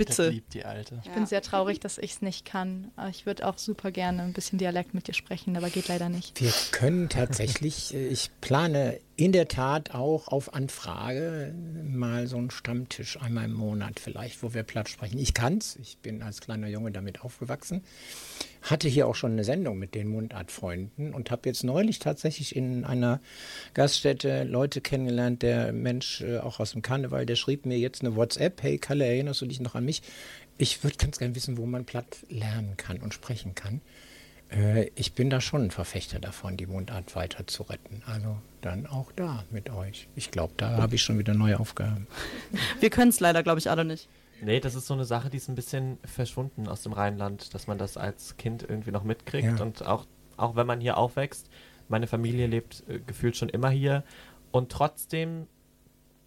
Bitte. Das liebt die Alte. Ich ja. bin sehr traurig, dass ich es nicht kann. Ich würde auch super gerne ein bisschen Dialekt mit dir sprechen, aber geht leider nicht. Wir können tatsächlich, äh, ich plane in der Tat auch auf Anfrage mal so einen Stammtisch einmal im Monat vielleicht, wo wir platt sprechen. Ich kann's, ich bin als kleiner Junge damit aufgewachsen, hatte hier auch schon eine Sendung mit den Mundartfreunden und habe jetzt neulich tatsächlich in einer Gaststätte Leute kennengelernt, der Mensch äh, auch aus dem Karneval, der schrieb mir jetzt eine WhatsApp, hey Kalle, erinnerst du dich noch an mich? Ich würde ganz gerne wissen, wo man platt lernen kann und sprechen kann. Äh, ich bin da schon ein Verfechter davon, die Mundart weiter zu retten. Also dann auch da mit euch. Ich glaube, da habe ich schon wieder neue Aufgaben. Wir können es leider, glaube ich, alle nicht. Nee, das ist so eine Sache, die ist ein bisschen verschwunden aus dem Rheinland, dass man das als Kind irgendwie noch mitkriegt. Ja. Und auch, auch wenn man hier aufwächst, meine Familie lebt äh, gefühlt schon immer hier. Und trotzdem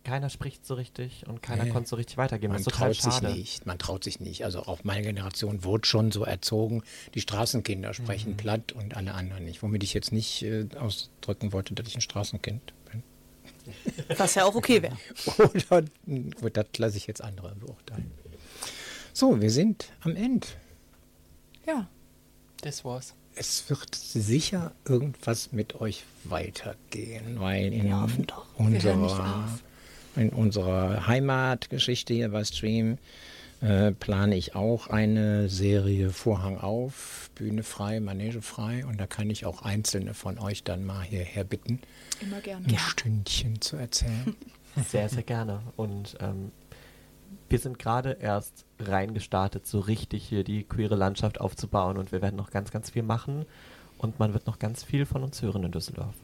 keiner spricht so richtig und keiner nee. konnte so richtig weitergehen. Man traut sich nicht. Man traut sich nicht. Also auch meine Generation wurde schon so erzogen. Die Straßenkinder sprechen mhm. platt und alle anderen nicht. Womit ich jetzt nicht äh, ausdrücken wollte, dass ich ein Straßenkind bin. Was ja auch okay wäre. Oder gut, das lasse ich jetzt andere beurteilen. So, wir sind am Ende. Ja, das war's. Es wird sicher irgendwas mit euch weitergehen, weil in unserer in unserer Heimatgeschichte hier bei Stream äh, plane ich auch eine Serie Vorhang auf, Bühne frei, Manege frei und da kann ich auch einzelne von euch dann mal hierher bitten, Immer gerne. ein Stündchen zu erzählen. Sehr, sehr gerne. Und ähm, wir sind gerade erst reingestartet, so richtig hier die queere Landschaft aufzubauen und wir werden noch ganz, ganz viel machen und man wird noch ganz viel von uns hören in Düsseldorf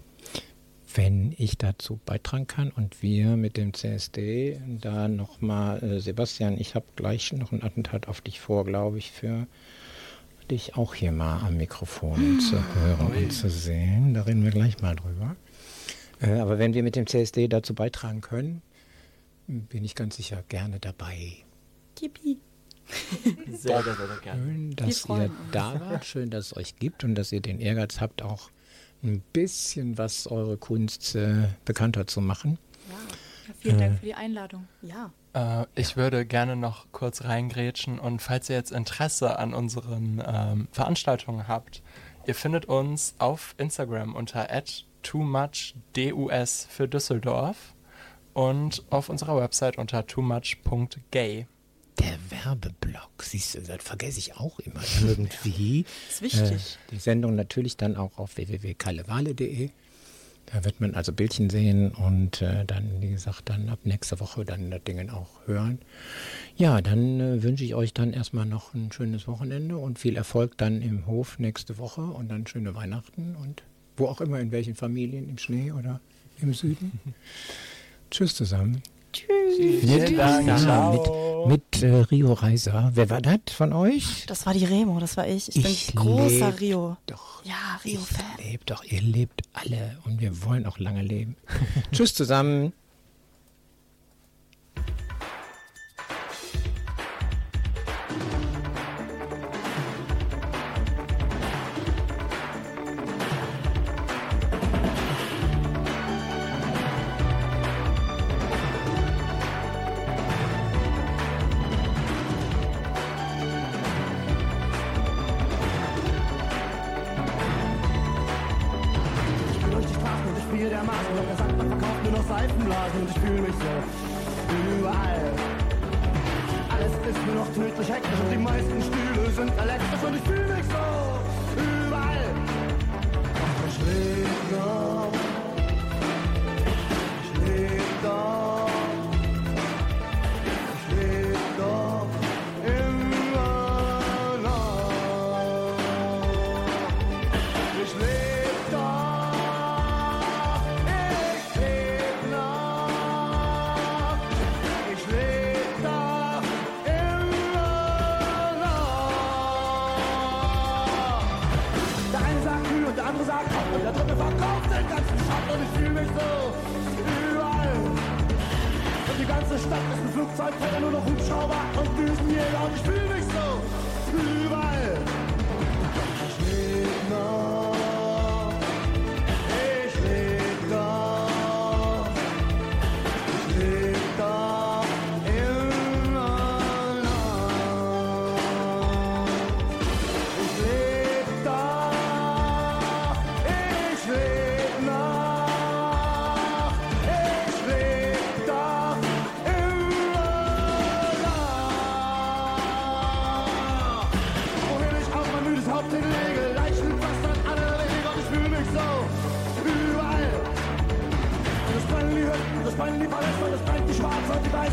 wenn ich dazu beitragen kann und wir mit dem CSD da nochmal, äh, Sebastian, ich habe gleich noch ein Attentat auf dich vor, glaube ich, für dich auch hier mal am Mikrofon mmh. zu hören und zu sehen. Da reden wir gleich mal drüber. Äh, aber wenn wir mit dem CSD dazu beitragen können, bin ich ganz sicher gerne dabei. Yippie. Sehr, sehr, sehr gerne. Schön, dass ihr da wart, schön, dass es euch gibt und dass ihr den Ehrgeiz habt, auch ein bisschen was eure Kunst äh, bekannter zu machen. Ja. vielen Dank äh, für die Einladung. Ja. Äh, ich würde gerne noch kurz reingrätschen und falls ihr jetzt Interesse an unseren ähm, Veranstaltungen habt, ihr findet uns auf Instagram unter toomuchdus für Düsseldorf und auf unserer Website unter toommuch.gay. Der Werbeblock, siehst du, das vergesse ich auch immer irgendwie. das ist wichtig. Äh, die Sendung natürlich dann auch auf www.kallewale.de. Da wird man also Bildchen sehen und äh, dann, wie gesagt, dann ab nächster Woche dann das Ding auch hören. Ja, dann äh, wünsche ich euch dann erstmal noch ein schönes Wochenende und viel Erfolg dann im Hof nächste Woche und dann schöne Weihnachten und wo auch immer, in welchen Familien, im Schnee oder im Süden. Tschüss zusammen. Tschüss. Vielen Dank. Ja, mit, mit äh, Rio Reiser. Wer war das von euch? Das war die Remo, das war ich. Ich, ich bin großer Rio. Doch. Ja, Rio-Fan. Lebt doch, ihr lebt alle und wir wollen auch lange leben. Tschüss zusammen. fühle mich so überall. Alles ist nur noch tödlich hektisch und die meisten Stühle sind elektrisch und ich fühle mich so. Statt ist ein Flugzeug, fährt nur noch Hubschrauber und Düsenjäger. Und ich fühle mich so.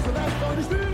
the last bonus.